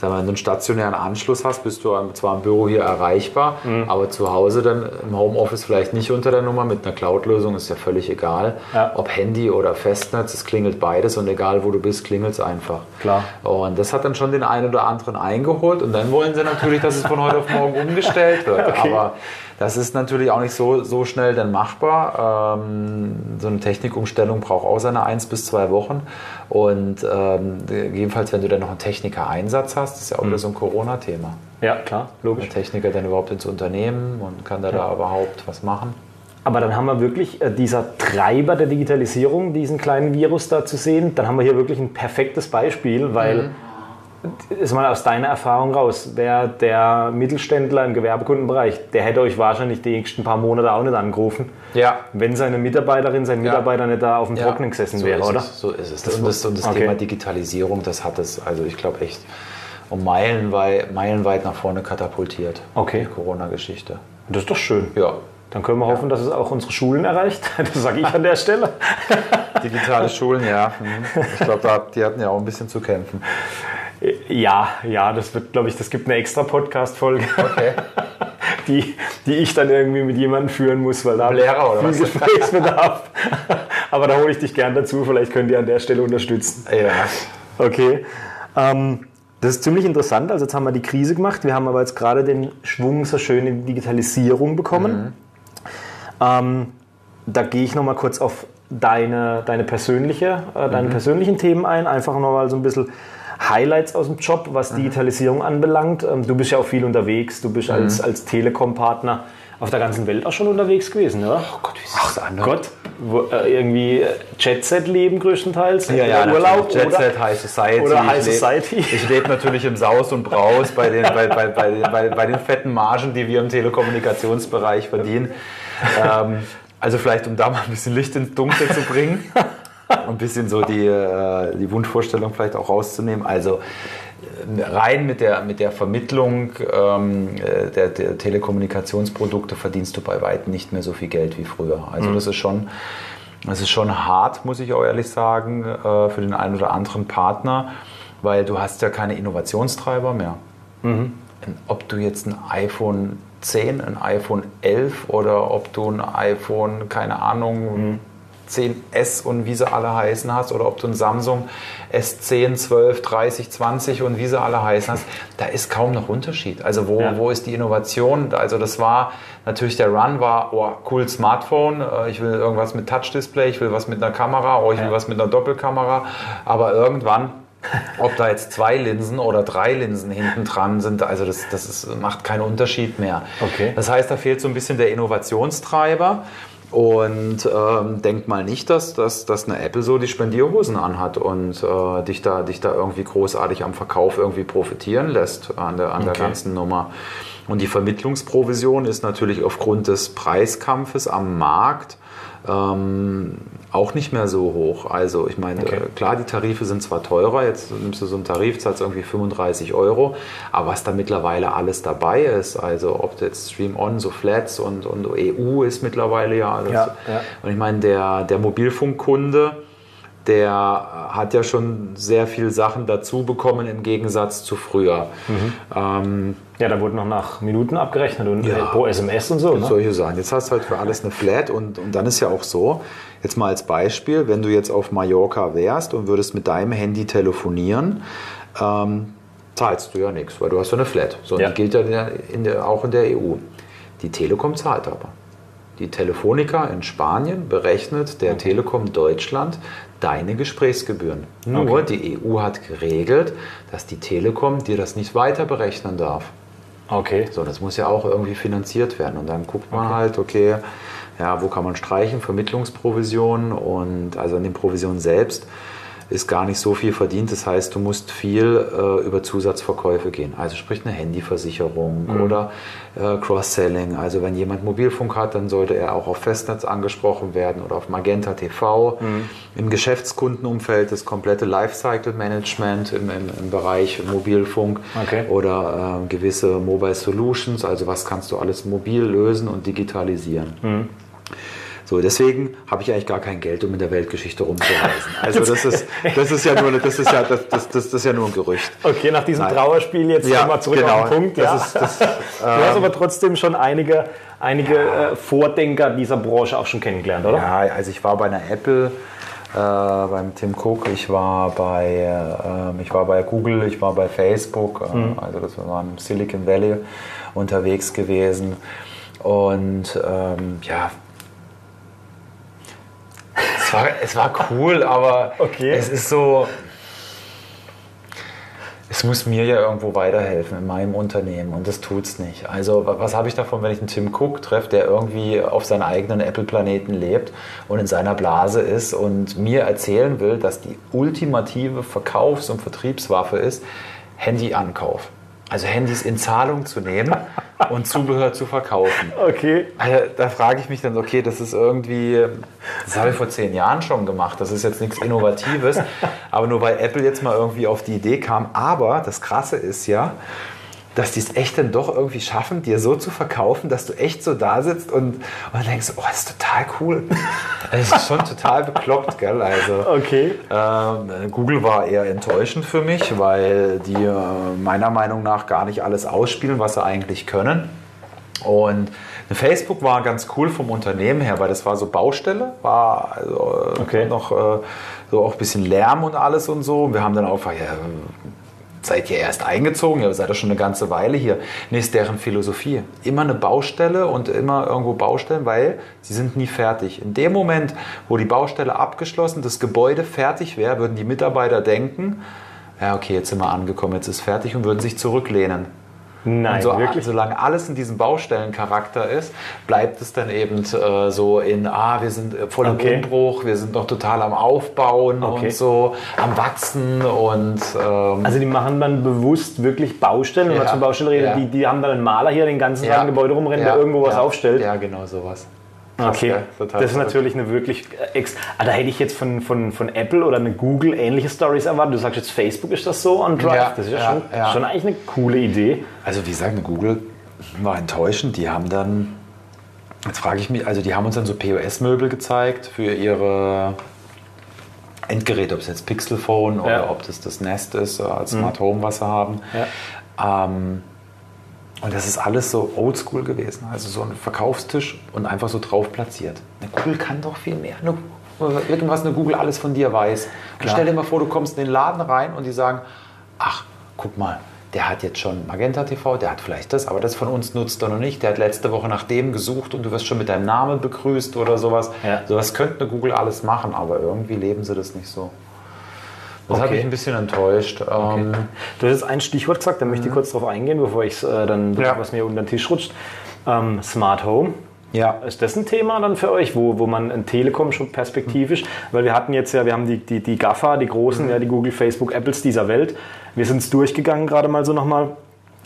Sag mal, wenn du einen stationären Anschluss hast, bist du zwar im Büro hier erreichbar, mhm. aber zu Hause dann im Homeoffice vielleicht nicht unter der Nummer. Mit einer Cloud-Lösung ist ja völlig egal. Ja. Ob Handy oder Festnetz, es klingelt beides und egal wo du bist, klingelt es einfach. Klar. Und das hat dann schon den einen oder anderen eingeholt und dann wollen sie natürlich, dass es von heute auf morgen umgestellt wird. Okay. Aber das ist natürlich auch nicht so, so schnell dann machbar. Ähm, so eine Technikumstellung braucht auch seine eins bis zwei Wochen. Und ähm, jedenfalls, wenn du dann noch einen Techniker-Einsatz hast, ist ja auch mhm. wieder so ein Corona-Thema. Ja, klar, logisch. Der Techniker dann überhaupt ins Unternehmen und kann da, ja. da überhaupt was machen. Aber dann haben wir wirklich äh, dieser Treiber der Digitalisierung, diesen kleinen Virus da zu sehen. Dann haben wir hier wirklich ein perfektes Beispiel, weil mhm ist mal aus deiner Erfahrung raus, wer der Mittelständler im Gewerbekundenbereich, der hätte euch wahrscheinlich die nächsten paar Monate auch nicht angerufen, ja. wenn seine Mitarbeiterin, sein Mitarbeiter ja. nicht da auf dem ja. Trocknen gesessen so wäre, oder? Es, so ist es. Das und das, und das okay. Thema Digitalisierung, das hat es, also ich glaube echt um meilenweit, meilenweit nach vorne katapultiert. Okay. Die Corona-Geschichte. Das ist doch schön. Ja. Dann können wir hoffen, dass es auch unsere Schulen erreicht. Das sage ich an der Stelle. Digitale Schulen, ja. Mhm. Ich glaube, die hatten ja auch ein bisschen zu kämpfen. Ja, ja, das wird, glaube ich, das gibt eine extra Podcast-Folge. Okay. Die, die ich dann irgendwie mit jemandem führen muss, weil da Lehrer oder viel Gesprächsbedarf. Aber da hole ich dich gern dazu, vielleicht könnt ihr an der Stelle unterstützen. Ja. Okay. Ähm, das ist ziemlich interessant. Also jetzt haben wir die Krise gemacht. Wir haben aber jetzt gerade den Schwung so schön in die Digitalisierung bekommen. Mhm. Ähm, da gehe ich nochmal kurz auf deine, deine, persönliche, äh, deine mhm. persönlichen Themen ein. Einfach nochmal so ein bisschen Highlights aus dem Job, was mhm. Digitalisierung anbelangt. Ähm, du bist ja auch viel unterwegs, du bist mhm. als, als Telekom-Partner auf der ganzen Welt auch schon unterwegs gewesen, oder? Oh Gott, wie ist das anders? Gott, wo, äh, irgendwie Jet-Set-Leben größtenteils. Ja, ja, Urlaub Jet oder, Set, High Society. oder High Ich leb- Society. Ich lebe natürlich im Saus und Braus bei den, bei, bei, bei, bei, bei den fetten Margen, die wir im Telekommunikationsbereich verdienen. Ähm, also vielleicht, um da mal ein bisschen Licht ins Dunkel zu bringen ein bisschen so die, äh, die Wunschvorstellung vielleicht auch rauszunehmen. Also äh, rein mit der, mit der Vermittlung ähm, äh, der, der Telekommunikationsprodukte verdienst du bei weitem nicht mehr so viel Geld wie früher. Also das ist schon... Das ist schon hart, muss ich auch ehrlich sagen, äh, für den einen oder anderen Partner, weil du hast ja keine Innovationstreiber mehr. Ob du jetzt ein iPhone 10, ein iPhone 11 oder ob du ein iPhone, keine Ahnung, 10S und wie sie alle heißen hast oder ob du ein Samsung S10, 12, 30, 20 und wie sie alle heißen hast, da ist kaum noch Unterschied. Also wo, Ja. wo ist die Innovation? Also das war natürlich der Run war, oh cool Smartphone, äh, ich will irgendwas mit Touch-Display, ich will was mit einer Kamera, oh ich will Ja. was mit einer Doppelkamera, aber irgendwann ob da jetzt zwei Linsen oder drei Linsen hinten dran sind, also das, das ist, macht keinen Unterschied mehr. Okay. Das heißt, da fehlt so ein bisschen der Innovationstreiber. Und ähm, denk mal nicht, dass, dass, dass eine Apple so die Spendierhosen anhat und äh, dich, da, dich da irgendwie großartig am Verkauf irgendwie profitieren lässt an der, an der Okay. ganzen Nummer. Und die Vermittlungsprovision ist natürlich aufgrund des Preiskampfes am Markt ähm, auch nicht mehr so hoch. Also ich meine, Okay. äh, klar, die Tarife sind zwar teurer, jetzt nimmst du so einen Tarif, zahlst irgendwie 35 Euro, aber was da mittlerweile alles dabei ist, also ob jetzt Stream On, so Flats und, und EU ist mittlerweile ja alles. Ja, ja. Und ich meine, der, der Mobilfunkkunde, der hat ja schon sehr viel Sachen dazu bekommen im Gegensatz zu früher. Ähm, Ja, da wurde noch nach Minuten abgerechnet und Ja. äh, pro SMS und so. Ne? solche Sachen. Jetzt hast du halt für alles eine Flat und, und dann ist ja auch so, jetzt mal als Beispiel, wenn du jetzt auf Mallorca wärst und würdest mit deinem Handy telefonieren, ähm, zahlst du ja nichts, weil du hast ja eine Flat. So, Ja. die gilt ja in der, in der, auch in der EU. Die Telekom zahlt aber. Die Telefonica in Spanien berechnet der Telekom Deutschland deine Gesprächsgebühren. Nur Okay. die EU hat geregelt, dass die Telekom dir das nicht weiter berechnen darf. Okay. So, das muss ja auch irgendwie finanziert werden. Und dann guckt man halt, okay, ja, wo kann man streichen? Vermittlungsprovision und also an den Provisionen selbst ist gar nicht so viel verdient. Das heißt, du musst viel äh, über Zusatzverkäufe gehen. Also sprich eine Handyversicherung oder äh, Cross-Selling. Also wenn jemand Mobilfunk hat, dann sollte er auch auf Festnetz angesprochen werden oder auf Magenta TV. Im Geschäftskundenumfeld das komplette Lifecycle-Management im, im, im Bereich Mobilfunk Okay. oder äh, gewisse Mobile Solutions, also was kannst du alles mobil lösen und digitalisieren. So, deswegen habe ich eigentlich gar kein Geld, um in der Weltgeschichte rumzureisen. Also das ist, das ist ja nur, das ist ja, das, das, das ist ja nur ein Gerücht. Okay, nach diesem Nein. Trauerspiel jetzt Ja, nochmal zurück genau. auf den Punkt. Ja. ist- das, du hast aber trotzdem schon einige, einige äh, Vordenker dieser Branche auch schon kennengelernt, oder? Ja, also ich war bei einer Apple, äh, beim Tim Cook, ich war bei, äh, ich war bei Google, ich war bei Facebook, äh, also das war im Silicon Valley unterwegs gewesen. Und ähm, ja, es war, es war cool, aber Okay. es ist so, es muss mir ja irgendwo weiterhelfen in meinem Unternehmen und das tut's nicht. Also wa- was habe ich davon, wenn ich einen Tim Cook treffe, der irgendwie auf seinem eigenen Apple-Planeten lebt und in seiner Blase ist und mir erzählen will, dass die ultimative Verkaufs- und Vertriebswaffe ist, Handyankauf. Also Handys in Zahlung zu nehmen und Zubehör zu verkaufen. Okay. Also, da frage ich mich dann, okay, das ist irgendwie, das habe ich vor zehn Jahren schon gemacht, das ist jetzt nichts Innovatives, aber nur weil Apple jetzt mal irgendwie auf die Idee kam. Aber das Krasse ist ja, dass die es echt dann doch irgendwie schaffen, dir so zu verkaufen, dass du echt so da sitzt und, und denkst, oh, das ist total cool. Es ist schon total bekloppt, gell? Also, Okay. ähm, Google war eher enttäuschend für mich, weil die äh, meiner Meinung nach gar nicht alles ausspielen, was sie eigentlich können. Und Facebook war ganz cool vom Unternehmen her, weil das war so Baustelle, war also äh, Okay. noch äh, so auch ein bisschen Lärm und alles und so. Und wir haben dann auch ja, seid ihr erst eingezogen? Ja, seid ihr schon eine ganze Weile hier. Nee, ist deren Philosophie. Immer eine Baustelle und immer irgendwo Baustellen, weil sie sind nie fertig. In dem Moment, wo die Baustelle abgeschlossen, das Gebäude fertig wäre, würden die Mitarbeiter denken, ja, okay, jetzt sind wir angekommen, jetzt ist fertig und würden sich zurücklehnen. Nein, so, wirklich? solange alles in diesem Baustellencharakter ist, bleibt es dann eben äh, so in, ah, wir sind äh, voll im Okay. Umbruch, wir sind noch total am Aufbauen Okay. und so, am Wachsen und ähm, Also die machen dann bewusst wirklich Baustellen, wenn man Ja, zum Baustelle redet, ja. die, die haben dann einen Maler hier den ganzen Tag im Gebäude rumrennen, ja, der irgendwo was ja, aufstellt. Ja, genau sowas. Krass, Okay? Total das ist natürlich eine wirklich äh, ex ah, Da hätte ich jetzt von, von, von Apple oder eine Google ähnliche Stories erwartet. Du sagst jetzt Facebook ist das so on Drive. Ja, das ist ja, ja, schon, ja. schon eigentlich eine coole Idee. Also wie gesagt, Google war enttäuschend. Die haben dann, jetzt frage ich mich, also die haben uns dann so POS-Möbel gezeigt für ihre Endgeräte, ob es jetzt Pixel-Phone oder Ja. Mhm. ob das das Nest ist, als Smart Home, was sie haben. Ähm, und das ist alles so oldschool gewesen. Also so ein Verkaufstisch und einfach so drauf platziert. Eine Google kann doch viel mehr. Eine, irgendwas eine Google alles von dir weiß. Stell dir mal vor, du kommst in den Laden rein und die sagen, ach, guck mal, der hat jetzt schon Magenta TV, der hat vielleicht das, aber das von uns nutzt er noch nicht. Der hat letzte Woche nach dem gesucht und du wirst schon mit deinem Namen begrüßt oder sowas. Ja. Sowas könnte eine Google alles machen, aber irgendwie leben sie das nicht so. Das hat Okay. mich ein bisschen enttäuscht. Ähm, Du hast jetzt ein Stichwort gesagt, da möchte ich kurz drauf eingehen, bevor ich äh, dann, Mhm. Ja. was mir unter den Tisch rutscht. Ähm, Smart Home. ja. Ist das ein Thema dann für euch, wo, wo man ein Telekom schon perspektivisch, weil wir hatten jetzt ja, wir haben die, die, die GAFA, die großen, ja, die Google, Facebook, Apples dieser Welt. Wir sind es durchgegangen, gerade mal so nochmal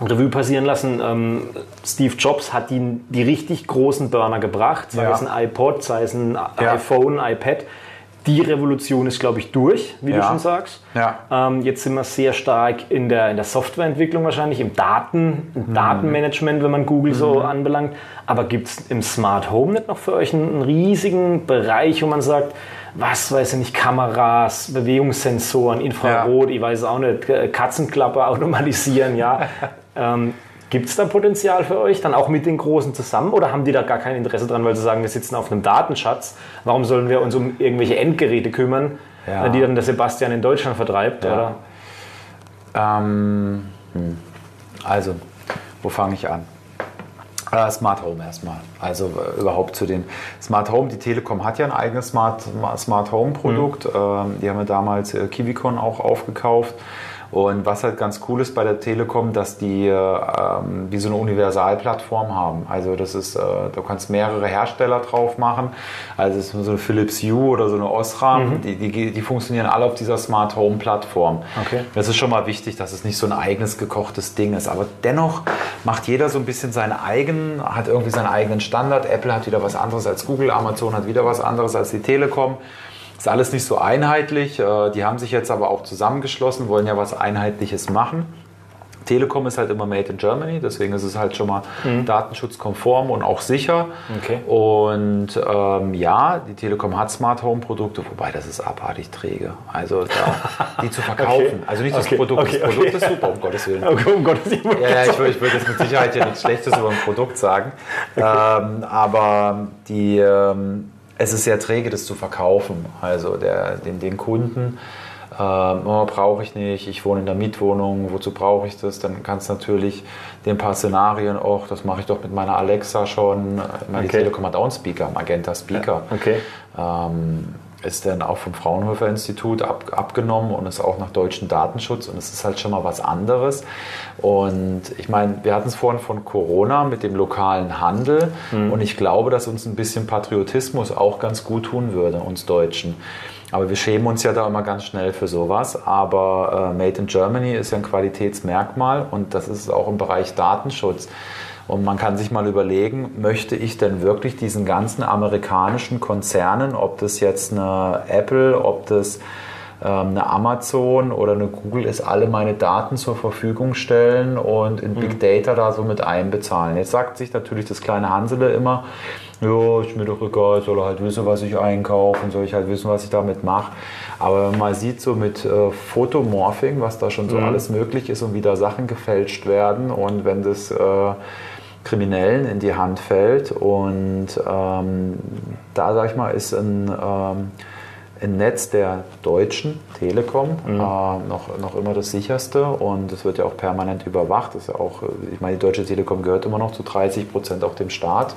Revue passieren lassen. Ähm, Steve Jobs hat die, die richtig großen Burner gebracht, sei Ja. es ein iPod, sei es ein Ja. iPhone, iPad. Die Revolution ist, glaube ich, durch, wie du Ja. schon sagst. Ja. Ähm, jetzt sind wir sehr stark in der, in der Softwareentwicklung wahrscheinlich, im Daten, im Datenmanagement, wenn man Google so anbelangt. Aber gibt es im Smart Home nicht noch für euch einen, einen riesigen Bereich, wo man sagt, was weiß ich nicht, Kameras, Bewegungssensoren, Infrarot, ich weiß auch nicht, Katzenklappe automatisieren, ja. ähm, Gibt es da Potenzial für euch, dann auch mit den Großen zusammen? Oder haben die da gar kein Interesse dran, weil sie sagen, wir sitzen auf einem Datenschatz? Warum sollen wir uns um irgendwelche Endgeräte kümmern, Ja. die dann der Sebastian in Deutschland vertreibt? Ja. Oder? Ähm, hm. Also, wo fange ich an? Äh, Smart Home erstmal. Also äh, überhaupt zu den Smart Home. Die Telekom hat ja ein eigenes Smart, Smart Home Produkt. Ähm, die haben ja damals äh, Kivicon auch aufgekauft. Und was halt ganz cool ist bei der Telekom, dass die äh, ähm, wie so eine Universalplattform haben. Also das ist, äh, du kannst mehrere Hersteller drauf machen. Also es ist so eine Philips Hue oder so eine Osram, die, die, die funktionieren alle auf dieser Smart Home Plattform. Okay. Das ist schon mal wichtig, dass es nicht so ein eigenes gekochtes Ding ist. Aber dennoch macht jeder so ein bisschen seinen eigenen, hat irgendwie seinen eigenen Standard. Apple hat wieder was anderes als Google, Amazon hat wieder was anderes als die Telekom. Ist alles nicht so einheitlich. Äh, Die haben sich jetzt aber auch zusammengeschlossen, wollen ja was Einheitliches machen. Telekom ist halt immer made in Germany, deswegen ist es halt schon mal datenschutzkonform und auch sicher. Okay. Und ähm, ja, die Telekom hat Smart Home Produkte, wobei das ist abartig träge. Also da, die zu verkaufen. Okay. Also nicht das Okay. Produkt, Okay, das Produkt ist super, um Gottes Willen. Um Gottes Willen. Ja, ja, ich würde würd jetzt mit Sicherheit ja nichts Schlechtes über ein Produkt sagen. Ähm, aber die, ähm, es ist sehr träge, das zu verkaufen. Also der, den, den Kunden. Ähm, oh, brauche ich nicht, ich wohne in der Mietwohnung, wozu brauche ich das? Dann kannst du natürlich den paar Szenarien, auch das mache ich doch mit meiner Alexa schon. Meine, Okay. Telekom hat auch einen Speaker, Magenta Speaker. Okay. Ähm, ist dann auch vom Fraunhofer Institut ab, abgenommen und ist auch nach deutschem Datenschutz und es ist halt schon mal was anderes. Und ich meine, wir hatten es vorhin von Corona mit dem lokalen Handel und ich glaube, dass uns ein bisschen Patriotismus auch ganz gut tun würde, uns Deutschen. Aber wir schämen uns ja da immer ganz schnell für sowas. Aber äh, Made in Germany ist ja ein Qualitätsmerkmal und das ist auch im Bereich Datenschutz. Und man kann sich mal überlegen, möchte ich denn wirklich diesen ganzen amerikanischen Konzernen, ob das jetzt eine Apple, ob das ähm, eine Amazon oder eine Google ist, alle meine Daten zur Verfügung stellen und in Big Data da so mit einbezahlen. Jetzt sagt sich natürlich das kleine Hansele immer, ja, ist mir doch egal, soll er halt wissen, was ich einkaufe und soll ich halt wissen, was ich damit mache. Aber wenn man sieht, so mit äh, Photomorphing, was da schon so alles möglich ist und wie da Sachen gefälscht werden und wenn das äh, Kriminellen in die Hand fällt und ähm, da, sag ich mal, ist ein, ähm, ein Netz der deutschen Telekom äh, noch, noch immer das sicherste und es wird ja auch permanent überwacht. Das ist ja auch, äh, ich meine, die Deutsche Telekom gehört immer noch zu 30 Prozent auch dem Staat.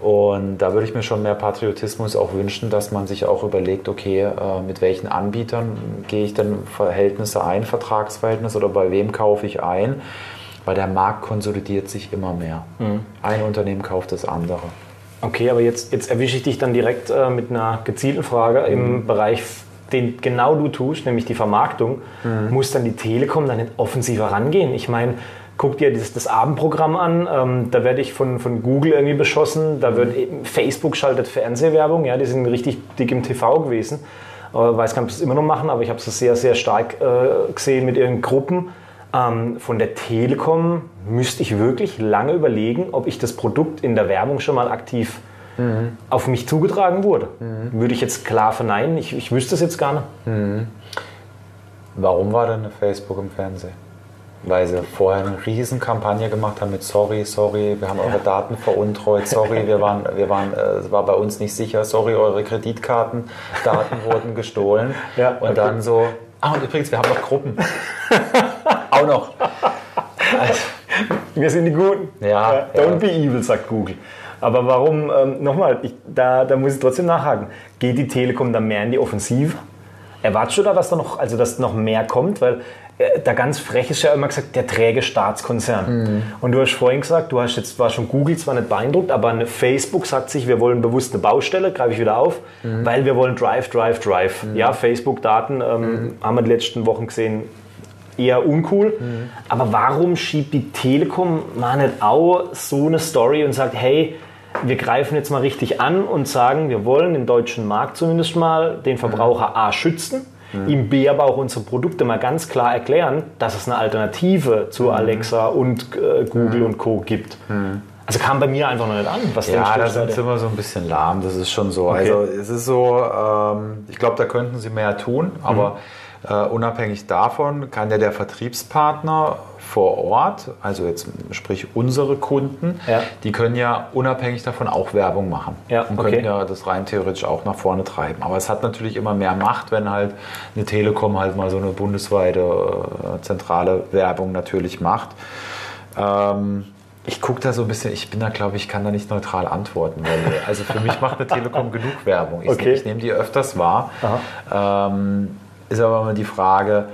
Und da würde ich mir schon mehr Patriotismus auch wünschen, dass man sich auch überlegt, okay, äh, mit welchen Anbietern gehe ich denn Verhältnisse ein, Vertragsverhältnisse oder bei wem kaufe ich ein. Weil der Markt konsolidiert sich immer mehr. Ein Unternehmen kauft das andere. Okay, aber jetzt, jetzt erwische ich dich dann direkt äh, mit einer gezielten Frage im Bereich, den genau du tust, nämlich die Vermarktung. Muss dann die Telekom dann nicht offensiver rangehen? Ich meine, guck dir das, das Abendprogramm an, ähm, da werde ich von, von Google irgendwie beschossen, da wird eben, Facebook schaltet Fernsehwerbung, ja, die sind richtig dick im TV gewesen. Äh, weiß gar nicht, ob sie es immer noch machen, aber ich habe es sehr, sehr stark äh, gesehen mit ihren Gruppen. Ähm, von der Telekom müsste ich wirklich lange überlegen, ob ich das Produkt in der Werbung schon mal aktiv auf mich zugetragen wurde. Würde ich jetzt klar verneinen, ich, ich wüsste es jetzt gar nicht. Warum war denn Facebook im Fernsehen? Weil sie vorher eine Riesenkampagne gemacht haben mit Sorry, sorry, wir haben eure Daten veruntreut, sorry, wir waren, wir waren, äh, es war bei uns nicht sicher, sorry, eure Kreditkartendaten wurden gestohlen. Ja, und okay. dann so, ah und übrigens, wir haben noch Gruppen. Auch noch. Also, Wir sind die Guten. Ja, don't ja. be evil, sagt Google. Aber warum, ähm, nochmal, da, da muss ich trotzdem nachhaken. Geht die Telekom dann mehr in die Offensive? Erwartest du da, dass da noch, also dass noch mehr kommt? Weil äh, da ganz frech ist ja immer gesagt, der träge Staatskonzern. Und du hast vorhin gesagt, du hast jetzt war schon Google zwar nicht beeindruckt, aber eine Facebook sagt sich, wir wollen bewusst eine Baustelle, greife ich wieder auf, weil wir wollen Drive, Drive, Drive. Ja, Facebook-Daten ähm, haben wir die letzten Wochen gesehen, eher uncool. Aber warum schiebt die Telekom mal nicht auch so eine Story und sagt, hey, wir greifen jetzt mal richtig an und sagen, wir wollen im deutschen Markt zumindest mal den Verbraucher A schützen, ihm B aber auch unsere Produkte mal ganz klar erklären, dass es eine Alternative zu Alexa und äh, Google und Co. gibt. Also kam bei mir einfach noch nicht an. Was Ja, da ist sind sie immer so ein bisschen lahm, das ist schon so. Also es ist so, ähm, ich glaube, da könnten sie mehr tun, aber Mhm. Äh, unabhängig davon kann ja der Vertriebspartner vor Ort, also jetzt sprich unsere Kunden, Ja. die können ja unabhängig davon auch Werbung machen Ja, und okay. können ja das rein theoretisch auch nach vorne treiben. Aber es hat natürlich immer mehr Macht, wenn halt eine Telekom halt mal so eine bundesweite äh, zentrale Werbung natürlich macht. Ähm, ich gucke da so ein bisschen, ich bin da, glaube ich, kann da nicht neutral antworten. Weil, also für mich macht eine Telekom genug Werbung. Ich, Okay. ich nehme die öfters wahr. Ähm, ist aber immer die Frage,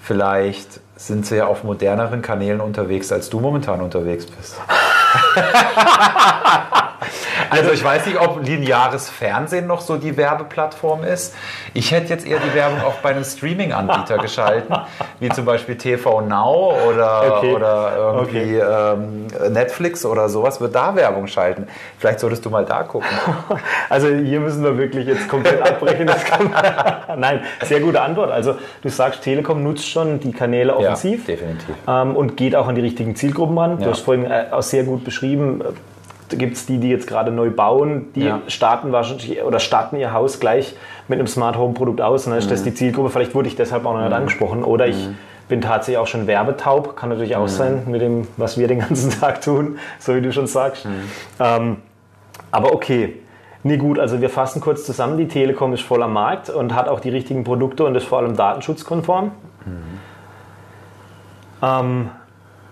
vielleicht sind sie ja auf moderneren Kanälen unterwegs, als du momentan unterwegs bist. Also ich weiß nicht, ob lineares Fernsehen noch so die Werbeplattform ist. Ich hätte jetzt eher die Werbung auch bei einem Streaming-Anbieter geschalten, wie zum Beispiel TV Now oder, Okay. oder irgendwie ähm, Netflix oder sowas. Wird da Werbung schalten. Vielleicht solltest du mal da gucken. Also hier müssen wir wirklich jetzt komplett abbrechen. Das kann Nein, sehr gute Antwort. Also du sagst, Telekom nutzt schon die Kanäle offensiv. definitiv. ähm, und geht auch an die richtigen Zielgruppen ran. Du Ja. hast vorhin äh, auch sehr gut beschrieben, gibt es die, die jetzt gerade neu bauen, die Ja. starten wahrscheinlich oder starten ihr Haus gleich mit einem Smart Home Produkt aus. Und dann ist Mhm. das die Zielgruppe. Vielleicht wurde ich deshalb auch noch nicht angesprochen. Oder ich bin tatsächlich auch schon werbetaub. Kann natürlich Mhm. auch sein mit dem, was wir den ganzen Tag tun, so wie du schon sagst. Mhm. Ähm, aber okay. Nee, gut, also wir fassen kurz zusammen. Die Telekom ist voll am Markt und hat auch die richtigen Produkte und ist vor allem datenschutzkonform. Ähm,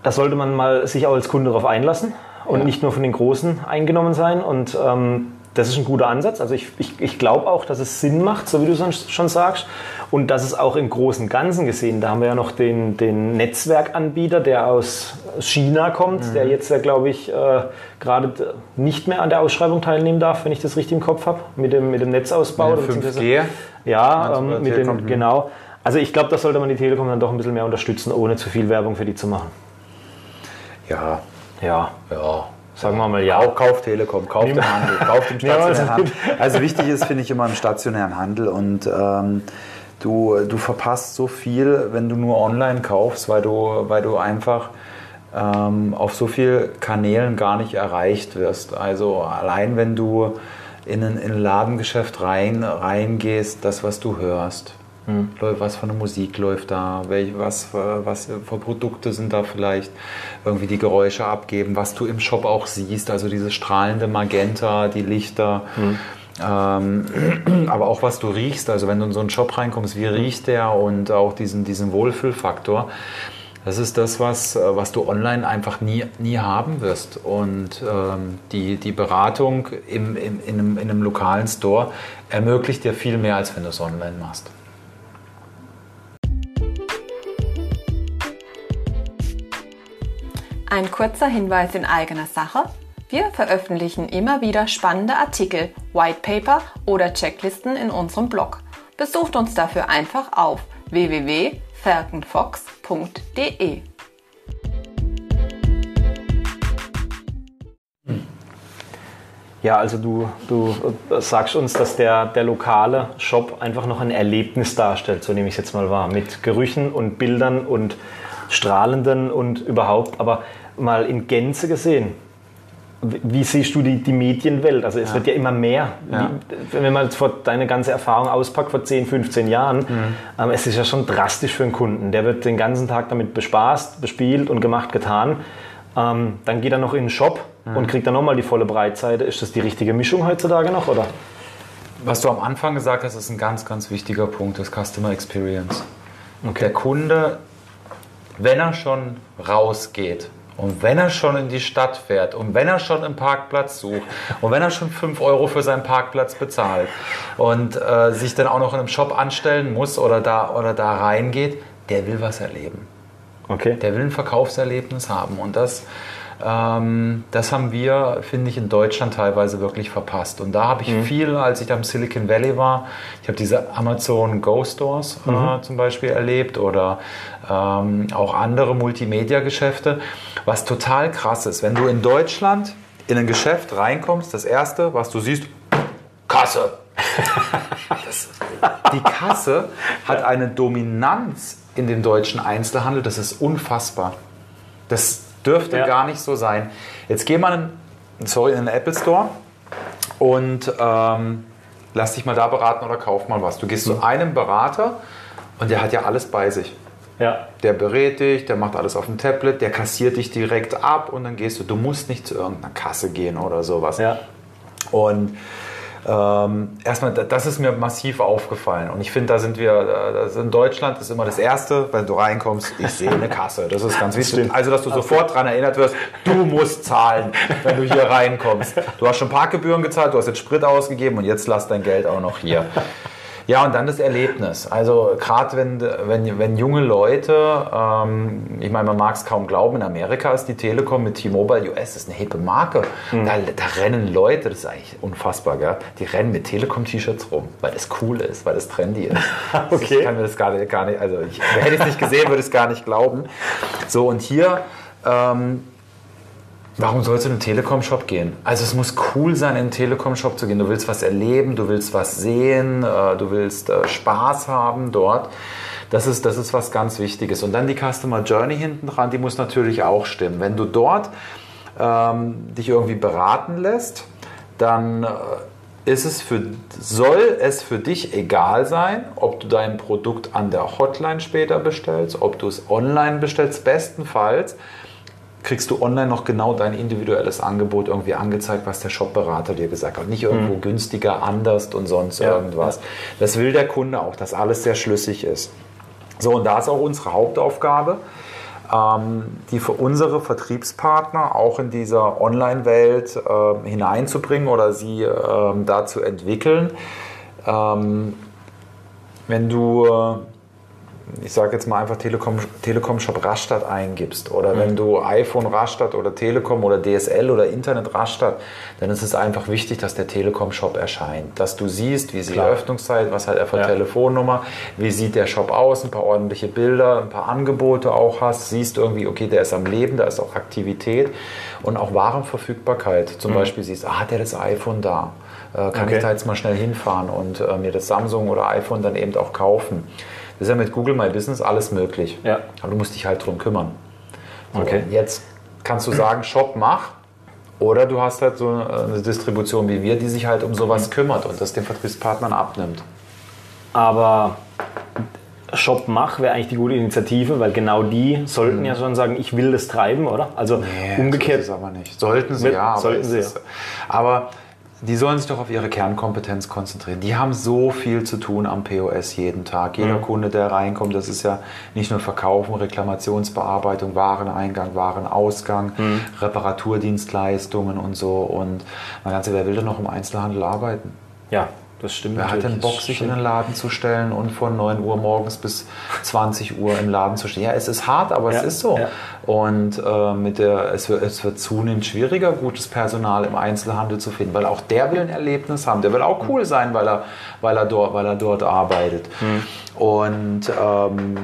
da sollte man mal sich auch als Kunde darauf einlassen und Ja. nicht nur von den Großen eingenommen sein. Und ähm, das ist ein guter Ansatz. Also ich, ich, ich glaube auch, dass es Sinn macht, so wie du es schon sagst. Und dass es auch im großen Ganzen gesehen, da haben wir ja noch den, den Netzwerkanbieter, der aus China kommt, Mhm. der jetzt ja, glaube ich, äh, gerade nicht mehr an der Ausschreibung teilnehmen darf, wenn ich das richtig im Kopf habe, mit dem, mit dem Netzausbau. Mit dem beziehungsweise- 5G. ja, ähm, mit den, genau. Also ich glaube, da sollte man die Telekom dann doch ein bisschen mehr unterstützen, ohne zu viel Werbung für die zu machen. Ja, Ja, ja. sagen wir mal ja. Kauf, kauf Telekom, kauf den Handel, kauf den stationären also- Handel. Also wichtig ist, finde ich, immer im stationären Handel und ähm, du, du verpasst so viel, wenn du nur online kaufst, weil du, weil du einfach ähm, auf so vielen Kanälen gar nicht erreicht wirst. Also allein wenn du in ein, in ein Ladengeschäft rein, reingehst, das, was du hörst. Läu- Was für eine Musik läuft da? Welch, was, was für Produkte sind da vielleicht? Irgendwie die Geräusche abgeben, was du im Shop auch siehst, also dieses strahlende Magenta, die Lichter. Ähm, aber auch was du riechst, also wenn du in so einen Shop reinkommst, wie riecht der und auch diesen, diesen Wohlfühlfaktor. Das ist das, was, äh, was du online einfach nie, nie haben wirst. Und ähm, die, die Beratung im, im, in, einem, in einem lokalen Store ermöglicht dir viel mehr, als wenn du es online machst. Ein kurzer Hinweis in eigener Sache. Wir veröffentlichen immer wieder spannende Artikel, White Paper oder Checklisten in unserem Blog. Besucht uns dafür einfach auf www.falconfox.de. Ja, also du, du sagst uns, dass der, der lokale Shop einfach noch ein Erlebnis darstellt, so nehme ich es jetzt mal wahr, mit Gerüchen und Bildern und strahlenden und überhaupt, aber mal in Gänze gesehen. Wie siehst du die, die Medienwelt? Also es ja. wird ja immer mehr. Ja. Wie, wenn man vor deine ganze Erfahrung auspackt vor 10, 15 Jahren, mhm. ähm, es ist ja schon drastisch für einen Kunden. Der wird den ganzen Tag damit bespaßt, bespielt und gemacht, getan. Ähm, dann geht er noch in den Shop mhm. und kriegt dann nochmal die volle Breitseite. Ist das die richtige Mischung heutzutage noch, oder? Was du am Anfang gesagt hast, ist ein ganz, ganz wichtiger Punkt, das Customer Experience. Okay. Der Kunde, wenn er schon rausgeht und wenn er schon in die Stadt fährt und wenn er schon einen Parkplatz sucht und wenn er schon 5 Euro für seinen Parkplatz bezahlt und äh, sich dann auch noch in einem Shop anstellen muss oder da, oder da reingeht, der will was erleben. Okay. Der will ein Verkaufserlebnis haben und das ähm, das haben wir, finde ich, in Deutschland teilweise wirklich verpasst. Und da habe ich mhm. viel, als ich da im Silicon Valley war, ich habe diese Amazon Go Stores äh, mhm. zum Beispiel erlebt oder ähm, auch andere Multimedia-Geschäfte, was total krass ist. Wenn du in Deutschland in ein Geschäft reinkommst, das erste, was du siehst, Kasse. das, die Kasse hat eine Dominanz in dem deutschen Einzelhandel, das ist unfassbar. Das, Dürfte ja. gar nicht so sein. Jetzt geh mal in, sorry, in den Apple Store und ähm, lass dich mal da beraten oder kauf mal was. Du gehst mhm. zu einem Berater und der hat ja alles bei sich. Ja. Der berät dich, der macht alles auf dem Tablet, der kassiert dich direkt ab und dann gehst du. Du musst nicht zu irgendeiner Kasse gehen oder sowas. Ja. Und ähm, erstmal, das ist mir massiv aufgefallen. Und ich finde, da sind wir, das in Deutschland ist immer das Erste, wenn du reinkommst, ich sehe eine Kasse. Das ist ganz wichtig. Also, dass du sofort daran erinnert wirst, du musst zahlen, wenn du hier reinkommst. Du hast schon Parkgebühren gezahlt, du hast jetzt Sprit ausgegeben und jetzt lass dein Geld auch noch hier. Ja, und dann das Erlebnis. Also gerade wenn, wenn, wenn junge Leute, ähm, ich meine, man mag es kaum glauben, in Amerika ist die Telekom mit T-Mobile US ist eine hippe Marke. Mhm. Da, da, rennen Leute, das ist eigentlich unfassbar, gell? die rennen mit Telekom-T-Shirts rum, weil das cool ist, weil das trendy ist. okay. Ich kann mir das gar nicht, gar nicht also ich, hätte ich es nicht gesehen, würde ich es gar nicht glauben. So, und hier ähm, Warum sollst du in einen Telekom-Shop gehen? Also es muss cool sein, in einen Telekom-Shop zu gehen. Du willst was erleben, du willst was sehen, äh, du willst äh, Spaß haben dort. Das ist, das ist was ganz Wichtiges. Und dann die Customer Journey hinten dran, die muss natürlich auch stimmen. Wenn du dort ähm, dich irgendwie beraten lässt, dann äh, ist es für, soll es für dich egal sein, ob du dein Produkt an der Hotline später bestellst, ob du es online bestellst, bestenfalls kriegst du online noch genau dein individuelles Angebot irgendwie angezeigt, was der Shopberater dir gesagt hat. Nicht irgendwo mhm. günstiger, anders und sonst ja. irgendwas. Das will der Kunde auch, dass alles sehr schlüssig ist. So, und da ist auch unsere Hauptaufgabe, ähm, die für unsere Vertriebspartner auch in dieser Online-Welt äh, hineinzubringen oder sie äh, da zu entwickeln. Ähm, wenn du äh, ich sage jetzt mal einfach Telekom, Telekom Shop Rastatt eingibst oder mhm. wenn du iPhone Rastatt oder Telekom oder DSL oder Internet Rastatt, dann ist es einfach wichtig, dass der Telekom Shop erscheint. Dass du siehst, wie sieht die Öffnungszeit, was hat er für ja. Telefonnummer, wie sieht der Shop aus, ein paar ordentliche Bilder, ein paar Angebote auch hast, siehst irgendwie, okay, der ist am Leben, da ist auch Aktivität und auch Warenverfügbarkeit. Zum mhm. Beispiel siehst, ah, hat er das iPhone da? Äh, kann okay. ich da jetzt mal schnell hinfahren und äh, mir das Samsung oder iPhone dann eben auch kaufen? Das ist ja mit Google My Business alles möglich. Ja. Aber du musst dich halt drum kümmern. So, okay. Jetzt kannst du sagen, Shop mach. Oder du hast halt so eine Distribution wie wir, die sich halt um sowas kümmert und das den Vertriebspartnern abnimmt. Aber Shop mach wäre eigentlich die gute Initiative, weil genau die sollten mhm. ja schon sagen, ich will das treiben, oder? Also nee, umgekehrt. So ist es aber nicht. Sollten sie, ja. Sollten sie, ja. aber die sollen sich doch auf ihre Kernkompetenz konzentrieren. Die haben so viel zu tun am POS jeden Tag. Jeder mhm. Kunde, der reinkommt, das ist ja nicht nur Verkaufen, Reklamationsbearbeitung, Wareneingang, Warenausgang, mhm. Reparaturdienstleistungen und so. Und mein ganze, wer will denn noch im Einzelhandel arbeiten? Ja, das stimmt. Wer hat denn. Bock, sich in den Laden zu stellen und von 9 Uhr morgens bis 20 Uhr im Laden zu stehen? Ja, es ist hart, aber Ja, es ist so. ja. Und äh, mit der, es, wird, es wird zunehmend schwieriger, gutes Personal im Einzelhandel zu finden, weil auch der will ein Erlebnis haben. Der will auch cool sein, weil er, weil er, dort, weil er dort arbeitet. Mhm. Und ähm,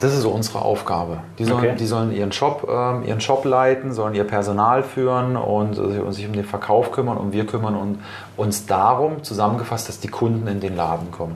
das ist so unsere Aufgabe. Die sollen, Okay. die sollen ihren, Shop, ähm, ihren Shop leiten, sollen ihr Personal führen und, äh, und sich um den Verkauf kümmern. Und wir kümmern un- uns darum, zusammengefasst, dass die Kunden in den Laden kommen.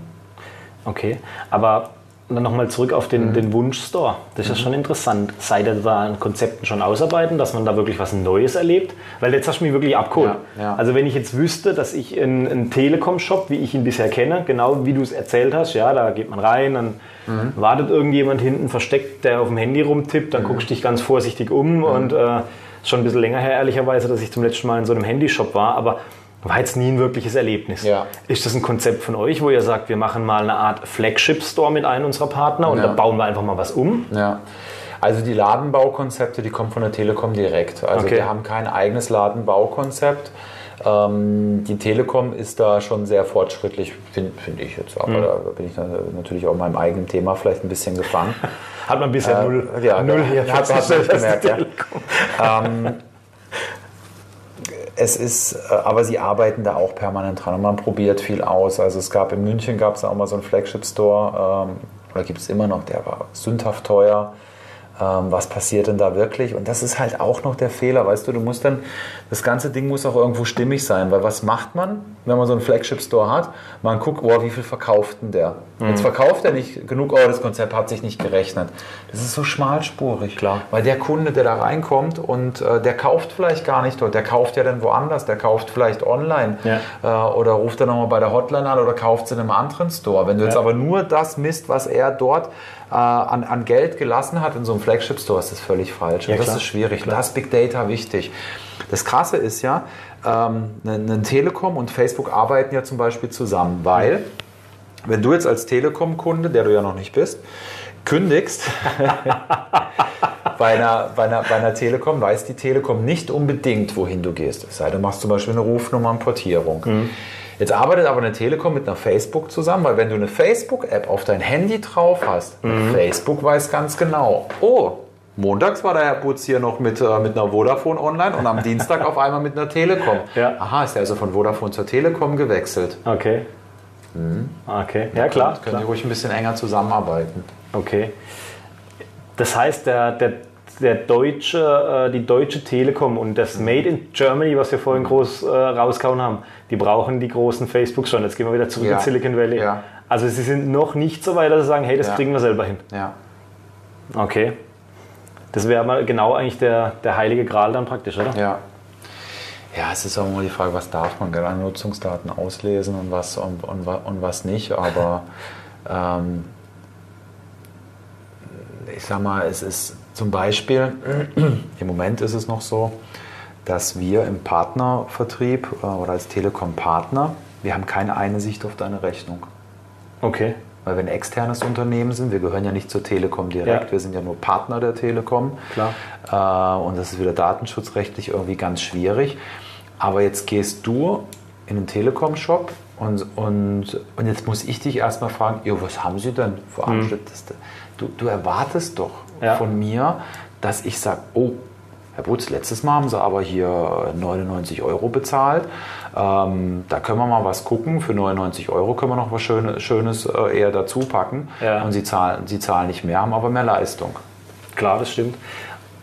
Okay, aber dann nochmal zurück auf Mhm. den, den Wunschstore. Das ist ja schon interessant. Seid ihr da an Konzepten schon ausarbeiten, dass man da wirklich was Neues erlebt? Weil jetzt hast du mich wirklich abgeholt. Ja, ja. Also wenn ich jetzt wüsste, dass ich einen, einen Telekom-Shop, wie ich ihn bisher kenne, genau wie du es erzählt hast, ja, da geht man rein, dann Mhm. wartet irgendjemand hinten versteckt, der auf dem Handy rumtippt, dann guckst du dich ganz vorsichtig um Mhm. und äh, schon ein bisschen länger her, ehrlicherweise, dass ich zum letzten Mal in so einem Handyshop war, aber war jetzt nie ein wirkliches Erlebnis. Ja. Ist das ein Konzept von euch, wo ihr sagt, wir machen mal eine Art Flagship-Store mit einem unserer Partner und Ja. da bauen wir einfach mal was um? Ja. Also die Ladenbaukonzepte, die kommen von der Telekom direkt. Also Okay. wir haben kein eigenes Ladenbaukonzept. Ähm, die Telekom ist da schon sehr fortschrittlich, finde find ich jetzt. Aber da bin ich natürlich auch in meinem eigenen Thema vielleicht ein bisschen gefangen. Hat man bisher Äh, null, ja, null hier hat- hat man nicht gemerkt, ja. Ähm, es ist, äh, aber sie arbeiten da auch permanent dran und man probiert viel aus. Also es gab in München gab es auch mal so einen Flagship-Store, ähm, oder gibt es immer noch, der war sündhaft teuer. Ähm, was passiert denn da wirklich? Und das ist halt auch noch der Fehler, weißt du, du musst dann, das ganze Ding muss auch irgendwo stimmig sein, weil was macht man, wenn man so einen Flagship-Store hat? Man guckt, oh, wie viel verkauft denn der? Jetzt verkauft er nicht genug, oh, das Konzept hat sich nicht gerechnet. Das ist so schmalspurig. Klar. Weil der Kunde, der da reinkommt und äh, der kauft vielleicht gar nicht dort, der kauft ja dann woanders, der kauft vielleicht online Ja. äh, oder ruft dann nochmal bei der Hotline an oder kauft es in einem anderen Store. Wenn du jetzt Ja. aber nur das misst, was er dort äh, an, an Geld gelassen hat in so einem Flagship-Store, ist das völlig falsch. Ja, und das klar. ist schwierig. Da ist Big Data wichtig. Das Krasse ist ja, ähm, ein ein Telekom und Facebook arbeiten ja zum Beispiel zusammen, weil wenn du jetzt als Telekom-Kunde, der du ja noch nicht bist, kündigst bei, einer, bei, einer, bei einer Telekom, weiß die Telekom nicht unbedingt, wohin du gehst. Es sei denn, du machst zum Beispiel eine Rufnummernportierung. Jetzt arbeitet aber eine Telekom mit einer Facebook zusammen, weil wenn du eine Facebook-App auf dein Handy drauf hast, Facebook weiß ganz genau, oh, montags war der Herr Butz hier noch mit, äh, mit einer Vodafone online und am Dienstag auf einmal mit einer Telekom. Ja. Aha, ist er also von Vodafone zur Telekom gewechselt. Okay. Okay, ja klar. Können klar. die ruhig ein bisschen enger zusammenarbeiten. Okay. Das heißt, der, der, der deutsche, äh, die deutsche Telekom und das Made in Germany, was wir vorhin groß äh, rausgehauen haben, die brauchen die großen Facebook schon. Jetzt gehen wir wieder zurück Ja. in Silicon Valley. Ja. Also sie sind noch nicht so weit, dass sie sagen, hey, das Ja. kriegen wir selber hin. Ja. Okay. Das wäre mal genau eigentlich der, der heilige Gral dann praktisch, oder? Ja. Ja, es ist auch immer die Frage, was darf man gerade an Nutzungsdaten auslesen und was, und, und, und was nicht. Aber ähm, ich sag mal, es ist zum Beispiel, im Moment ist es noch so, dass wir im Partnervertrieb äh, oder als Telekom-Partner, wir haben keine eine Sicht auf deine Rechnung. Okay. Weil wir ein externes Unternehmen sind, wir gehören ja nicht zur Telekom direkt, Ja. wir sind ja nur Partner der Telekom. Klar. Äh, und das ist wieder datenschutzrechtlich irgendwie ganz schwierig. Aber jetzt gehst du in den Telekom-Shop und, und, und jetzt muss ich dich erstmal fragen, jo, was haben Sie denn veranstaltet? Du, du erwartest doch Mhm. Ja. von mir, dass ich sage, oh, Herr Butz, letztes Mal haben Sie aber hier 99 Euro bezahlt. Ähm, da können wir mal was gucken. Für 99 Euro können wir noch was Schönes, Schönes äh, eher dazu packen. Ja. Und Sie zahlen, Sie zahlen nicht mehr, haben aber mehr Leistung. Klar, das stimmt.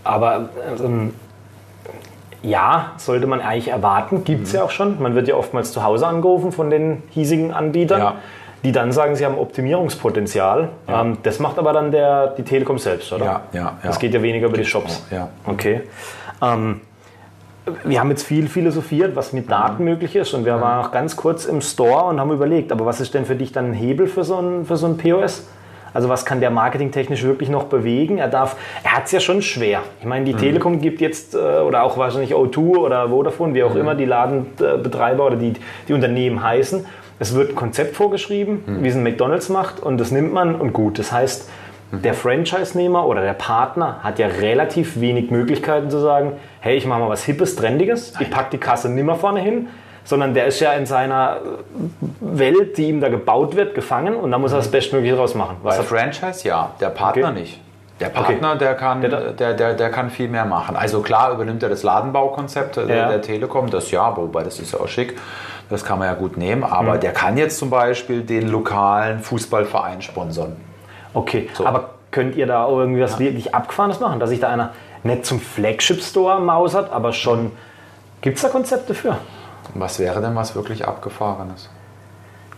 Aber ähm, ja, sollte man eigentlich erwarten, gibt Mhm. es ja auch schon. Man wird ja oftmals zu Hause angerufen von den hiesigen Anbietern, Ja. Die dann sagen, sie haben Optimierungspotenzial. Ja. Ähm, das macht aber dann der, die Telekom selbst, oder? Ja, ja, ja. Das geht ja weniger über die Shops. Ja. Okay. Ähm, wir haben jetzt viel philosophiert, was mit Daten möglich ist und wir waren auch ganz kurz im Store und haben überlegt, aber was ist denn für dich dann ein Hebel für so ein, für so ein POS? Also was kann der marketingtechnisch wirklich noch bewegen? Er darf, er hat es ja schon schwer. Ich meine, die Telekom gibt jetzt, äh, oder auch wahrscheinlich O2 oder Vodafone, wie auch immer die Ladenbetreiber oder die, die Unternehmen heißen, es wird ein Konzept vorgeschrieben, wie es ein McDonalds macht und das nimmt man und gut. Das heißt, der Franchise-Nehmer oder der Partner hat ja relativ wenig Möglichkeiten zu sagen, hey, ich mache mal was Hippes, Trendiges, ich packe die Kasse nimmer vorne hin, sondern der ist ja in seiner Welt, die ihm da gebaut wird, gefangen und da muss er das Bestmögliche draus machen. Bei Franchise ja, der Partner Okay. nicht. Der Partner, der, kann, Der- der, der, der kann viel mehr machen. Also klar übernimmt er das Ladenbaukonzept der, Ja. der Telekom, das ja, wobei das ist ja auch schick, das kann man ja gut nehmen, aber der kann jetzt zum Beispiel den lokalen Fußballverein sponsern. Okay, aber könnt ihr da auch irgendwie was wirklich Abgefahrenes machen, dass sich da einer nicht zum Flagship-Store mausert, aber schon. Gibt es da Konzepte für? Was wäre denn was wirklich Abgefahrenes?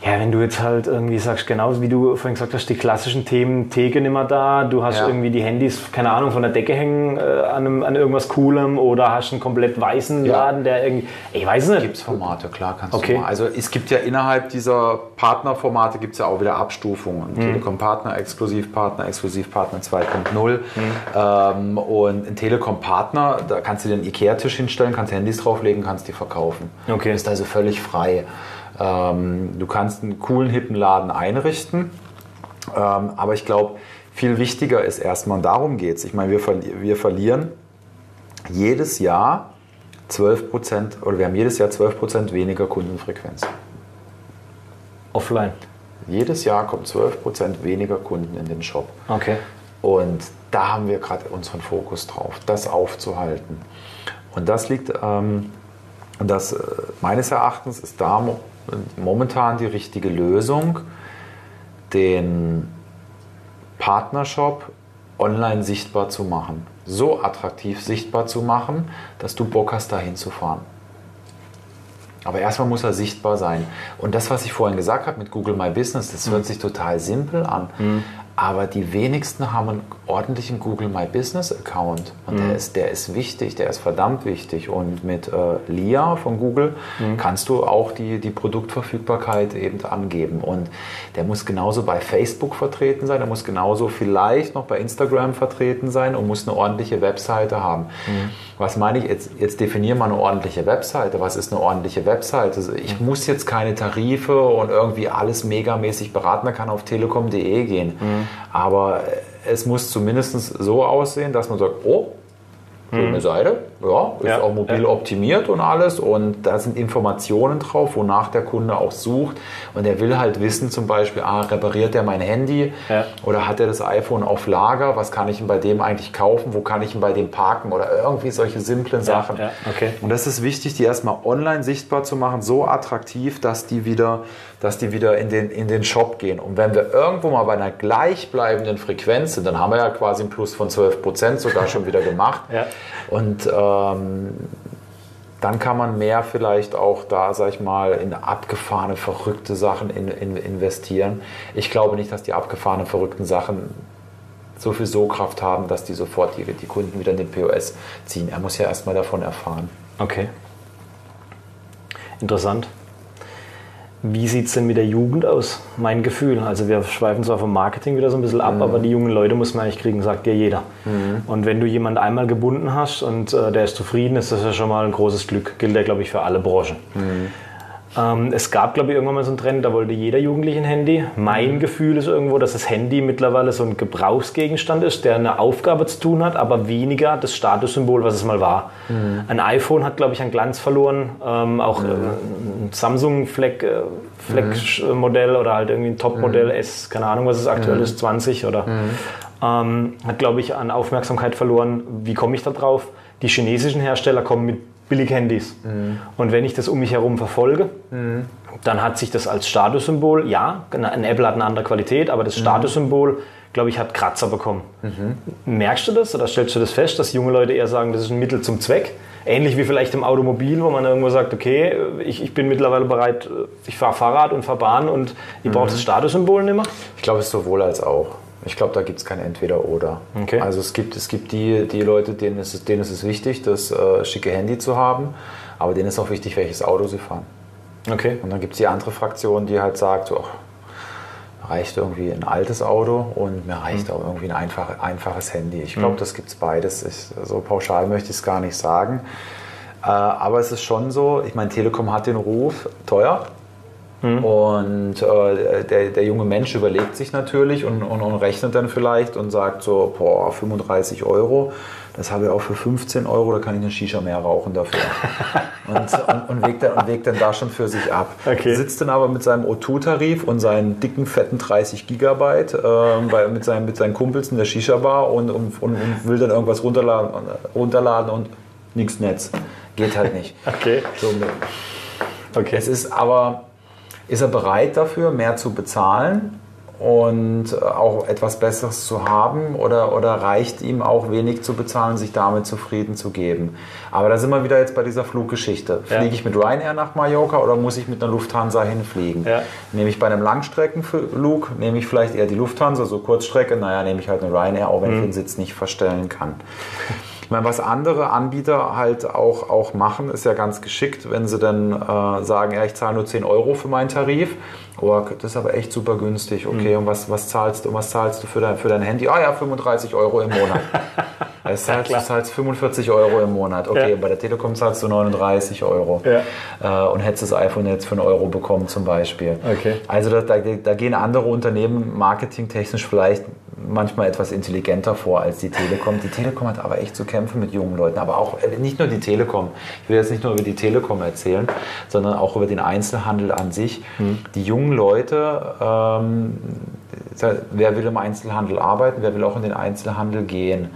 Ja, wenn du jetzt halt irgendwie sagst, genauso wie du vorhin gesagt hast, die klassischen Themen, Theke nimmer da, du hast Ja. irgendwie die Handys, keine Ahnung, von der Decke hängen äh, an, einem, an irgendwas Coolem oder hast einen komplett weißen Ja. Laden, der irgendwie. Ich weiß es nicht. Gibt es Formate, klar kannst Okay. du mal. Also es gibt ja innerhalb dieser Partnerformate gibt es ja auch wieder Abstufungen. Mhm. Telekom-Partner, Exklusivpartner, Exklusivpartner 2.0 Mhm. ähm, und ein Telekom-Partner, da kannst du dir einen Ikea-Tisch hinstellen, kannst Handys drauflegen, kannst die verkaufen. Okay. Du bist also völlig frei. Ähm, du kannst einen coolen, hippen Laden einrichten, ähm, aber ich glaube, viel wichtiger ist erstmal, und darum geht es. Ich meine, wir, verli wir verlieren jedes Jahr 12 Prozent, oder wir haben jedes Jahr 12 Prozent weniger Kundenfrequenz. Offline. Jedes Jahr kommt 12 Prozent weniger Kunden in den Shop. Okay. Und da haben wir gerade unseren Fokus drauf, das aufzuhalten. Und das liegt, ähm, das, äh, meines Erachtens ist da momentan die richtige Lösung, den Partnershop online sichtbar zu machen. So attraktiv sichtbar zu machen, dass du Bock hast, da hinzufahren. Aber erstmal muss er sichtbar sein. Und das, was ich vorhin gesagt habe mit Google My Business, das hört sich total simpel an. Aber die wenigsten haben einen ordentlichen Google My Business Account. Und der, ist, der ist wichtig, der ist verdammt wichtig. Und mit äh, LIA von Google kannst du auch die, die Produktverfügbarkeit eben angeben. Und der muss genauso bei Facebook vertreten sein, der muss genauso vielleicht noch bei Instagram vertreten sein und muss eine ordentliche Webseite haben. Was meine ich? Jetzt, jetzt definieren wir eine ordentliche Webseite. Was ist eine ordentliche Webseite? Also ich muss jetzt keine Tarife und irgendwie alles megamäßig beraten. Man kann auf telekom.de gehen. Aber es muss zumindest so aussehen, dass man sagt, oh, schöne Seite, ja, ist Ja, auch mobil ja. optimiert und alles. Und da sind Informationen drauf, wonach der Kunde auch sucht. Und er will halt wissen zum Beispiel, ah, repariert er mein Handy? Ja. oder hat er das iPhone auf Lager, was kann ich ihn bei dem eigentlich kaufen, wo kann ich ihn bei dem parken? Oder irgendwie solche simplen Sachen. okay. Und das ist wichtig, die erstmal online sichtbar zu machen, so attraktiv, dass die wieder, dass die wieder in den, in den Shop gehen. Und wenn wir irgendwo mal bei einer gleichbleibenden Frequenz sind, dann haben wir ja quasi einen Plus von 12 Prozent sogar schon wieder gemacht. Ja. Und ähm, dann kann man mehr vielleicht auch da, sag ich mal, in abgefahrene, verrückte Sachen in, in, investieren. Ich glaube nicht, dass die abgefahrenen, verrückten Sachen so viel So-Kraft haben, dass die sofort die, die Kunden wieder in den POS ziehen. Er muss ja erstmal davon erfahren. Okay. Interessant. Wie sieht es denn mit der Jugend aus? Mein Gefühl. Also wir schweifen zwar vom Marketing wieder so ein bisschen ab, aber die jungen Leute muss man eigentlich kriegen, sagt dir jeder. Und wenn du jemanden einmal gebunden hast und äh, der ist zufrieden, ist das ja schon mal ein großes Glück. Gilt ja, glaube ich, für alle Branchen. Ähm, es gab, glaube ich, irgendwann mal so einen Trend, da wollte jeder Jugendliche ein Handy. Mein Gefühl ist irgendwo, dass das Handy mittlerweile so ein Gebrauchsgegenstand ist, der eine Aufgabe zu tun hat, aber weniger das Statussymbol, was es mal war. Ein iPhone hat, glaube ich, an Glanz verloren. Ähm, auch äh, ein Samsung-Fleck, äh, Fleck-Modell oder halt irgendwie ein Top-Modell S, keine Ahnung, was es aktuell ist, 20 oder. Ähm, hat, glaube ich, an Aufmerksamkeit verloren. Wie komme ich da drauf? Die chinesischen Hersteller kommen mit Billig-Handys. Und wenn ich das um mich herum verfolge, dann hat sich das als Statussymbol, ja, ein Apple hat eine andere Qualität, aber das Statussymbol, glaube ich, hat Kratzer bekommen. Merkst du das oder stellst du das fest, dass junge Leute eher sagen, das ist ein Mittel zum Zweck? Ähnlich wie vielleicht im Automobil, wo man irgendwo sagt, okay, ich, ich bin mittlerweile bereit, ich fahre Fahrrad und fahre Bahn und ich brauche das Statussymbol nicht mehr. Ich glaube, es ist sowohl als auch. Ich glaube, da gibt es kein Entweder-Oder. Okay. Also es gibt, es gibt die, die Leute, denen ist, es, denen ist es wichtig, das äh, schicke Handy zu haben, aber denen ist auch wichtig, welches Auto sie fahren. Okay. Und dann gibt es die andere Fraktion, die halt sagt, so, ach, reicht irgendwie ein altes Auto und mir reicht auch irgendwie ein einfach, einfaches Handy. Ich glaube, das gibt es beides. Ich, so pauschal möchte ich es gar nicht sagen. Äh, aber es ist schon so, ich meine, Telekom hat den Ruf, teuer. Und äh, der, der junge Mensch überlegt sich natürlich und, und, und rechnet dann vielleicht und sagt so, boah, 35 Euro das habe ich auch für 15 Euro, da kann ich eine Shisha mehr rauchen dafür. und, und, und, wägt dann, und wägt dann da schon für sich ab. Okay. Sitzt dann aber mit seinem O2-Tarif und seinen dicken, fetten 30 Gigabyte äh, bei, mit, seinen, mit seinen Kumpels in der Shisha-Bar und, und, und, und will dann irgendwas runterladen, runterladen und nichts Netz. Geht halt nicht. Okay. So, Okay. es ist aber, ist er bereit dafür, mehr zu bezahlen und äh, auch etwas Besseres zu haben oder, oder reicht ihm auch wenig zu bezahlen, sich damit zufrieden zu geben? Aber da sind wir wieder jetzt bei dieser Fluggeschichte. Ja. Fliege ich mit Ryanair nach Mallorca oder muss ich mit einer Lufthansa hinfliegen? Ja. Nehme ich bei einem Langstreckenflug, nehme ich vielleicht eher die Lufthansa, so Kurzstrecke, naja, nehme ich halt eine Ryanair, auch wenn ich den Sitz nicht verstellen kann. Meine, was andere Anbieter halt auch, auch machen, ist ja ganz geschickt, wenn sie dann äh, sagen, ja, ich zahle nur 10 Euro für meinen Tarif. Oh, das ist aber echt super günstig. Okay, und was, was zahlst du? Was zahlst du für dein, für dein Handy? Ah ja, 35 Euro im Monat. Das zahlst, du zahlst 45 Euro im Monat. Okay, Ja. bei der Telekom zahlst du 39 Euro. Ja. Äh, und hättest das iPhone jetzt für einen Euro bekommen zum Beispiel. Okay. Also da, da, da gehen andere Unternehmen marketingtechnisch vielleicht manchmal etwas intelligenter vor als die Telekom. Die Telekom hat aber echt zu kämpfen mit jungen Leuten. Aber auch äh, nicht nur die Telekom. Ich will jetzt nicht nur über die Telekom erzählen, sondern auch über den Einzelhandel an sich. Die jungen Leute, ähm, wer will im Einzelhandel arbeiten, wer will auch in den Einzelhandel gehen.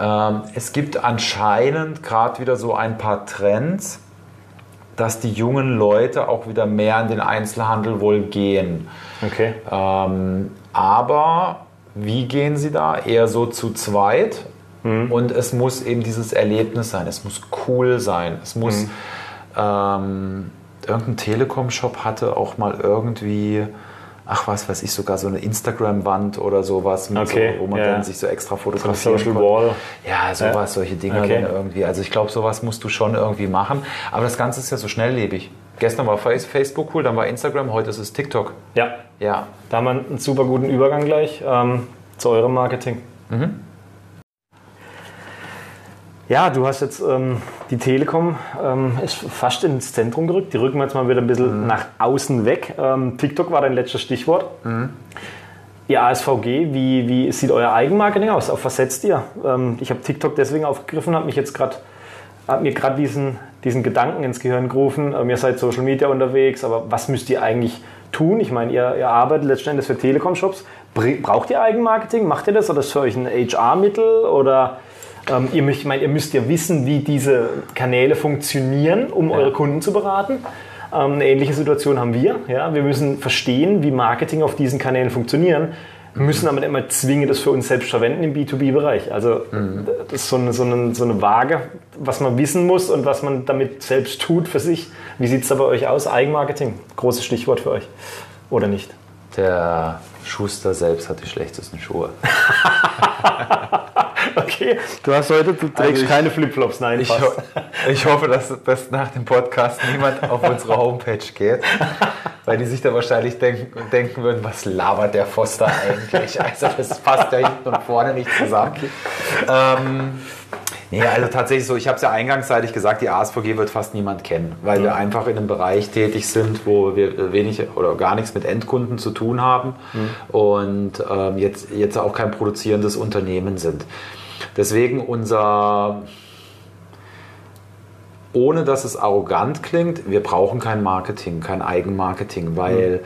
Ähm, es gibt anscheinend gerade wieder so ein paar Trends, dass die jungen Leute auch wieder mehr in den Einzelhandel wohl gehen. Okay. Ähm, aber wie gehen sie da? Eher so zu zweit. Und es muss eben dieses Erlebnis sein. Es muss cool sein. Es muss. Ähm, irgendein Telekom-Shop hatte auch mal irgendwie. Ach, was weiß ich, sogar so eine Instagram-Wand oder sowas, Okay, so, wo man ja. dann sich so extra So fotografieren Social konnte. Wall. Ja, sowas, Ja. solche Dinge Okay. irgendwie. Also ich glaube, sowas musst du schon irgendwie machen. Aber das Ganze ist ja so schnelllebig. Gestern war Face- Facebook cool, dann war Instagram, heute ist es TikTok. Ja. Ja, Da haben wir einen super guten Übergang gleich ähm, zu eurem Marketing. Ja, du hast jetzt ähm, die Telekom ähm, ist fast ins Zentrum gerückt. Die rücken wir jetzt mal wieder ein bisschen nach außen weg. Ähm, TikTok war dein letztes Stichwort. Ihr ASVG, wie, wie sieht euer Eigenmarketing aus? Auf was setzt ihr? Ähm, ich habe TikTok deswegen aufgegriffen, habe mich jetzt gerade hat mir gerade diesen, diesen Gedanken ins Gehirn gerufen. Ähm, ihr seid Social Media unterwegs, aber was müsst ihr eigentlich tun? Ich meine, ihr, ihr arbeitet letzten Endes für Telekom-Shops. Br- Braucht ihr Eigenmarketing? Macht ihr das? Oder ist für euch ein HR-Mittel? Oder ähm, ihr, müsst, ich meine, ihr müsst ja wissen, wie diese Kanäle funktionieren, um eure Kunden zu beraten. Ähm, eine ähnliche Situation haben wir. Ja? Wir müssen verstehen, wie Marketing auf diesen Kanälen funktionieren, müssen aber nicht immer zwingend das für uns selbst verwenden im B2B-Bereich. Also das ist so eine, so, eine, so eine Waage, was man wissen muss und was man damit selbst tut für sich. Wie sieht es da bei euch aus? Eigenmarketing, großes Stichwort für euch. Oder nicht? der Schuster selbst hat die schlechtesten Schuhe. Okay, du hast heute, du trägst Also ich- keine Flipflops, nein, Ich, ho ich hoffe, dass, dass nach dem Podcast niemand auf unsere Homepage geht, weil die sich da wahrscheinlich denken, denken würden, was labert der Foster eigentlich? Also das passt ja hinten und vorne nicht zusammen. Ähm, nee, also tatsächlich so, ich habe es ja eingangsseitig gesagt, die ASVG wird fast niemand kennen, weil wir einfach in einem Bereich tätig sind, wo wir wenig oder gar nichts mit Endkunden zu tun haben und ähm, jetzt, jetzt auch kein produzierendes Unternehmen sind. Deswegen unser ohne dass es arrogant klingt, wir brauchen kein Marketing, kein Eigenmarketing, weil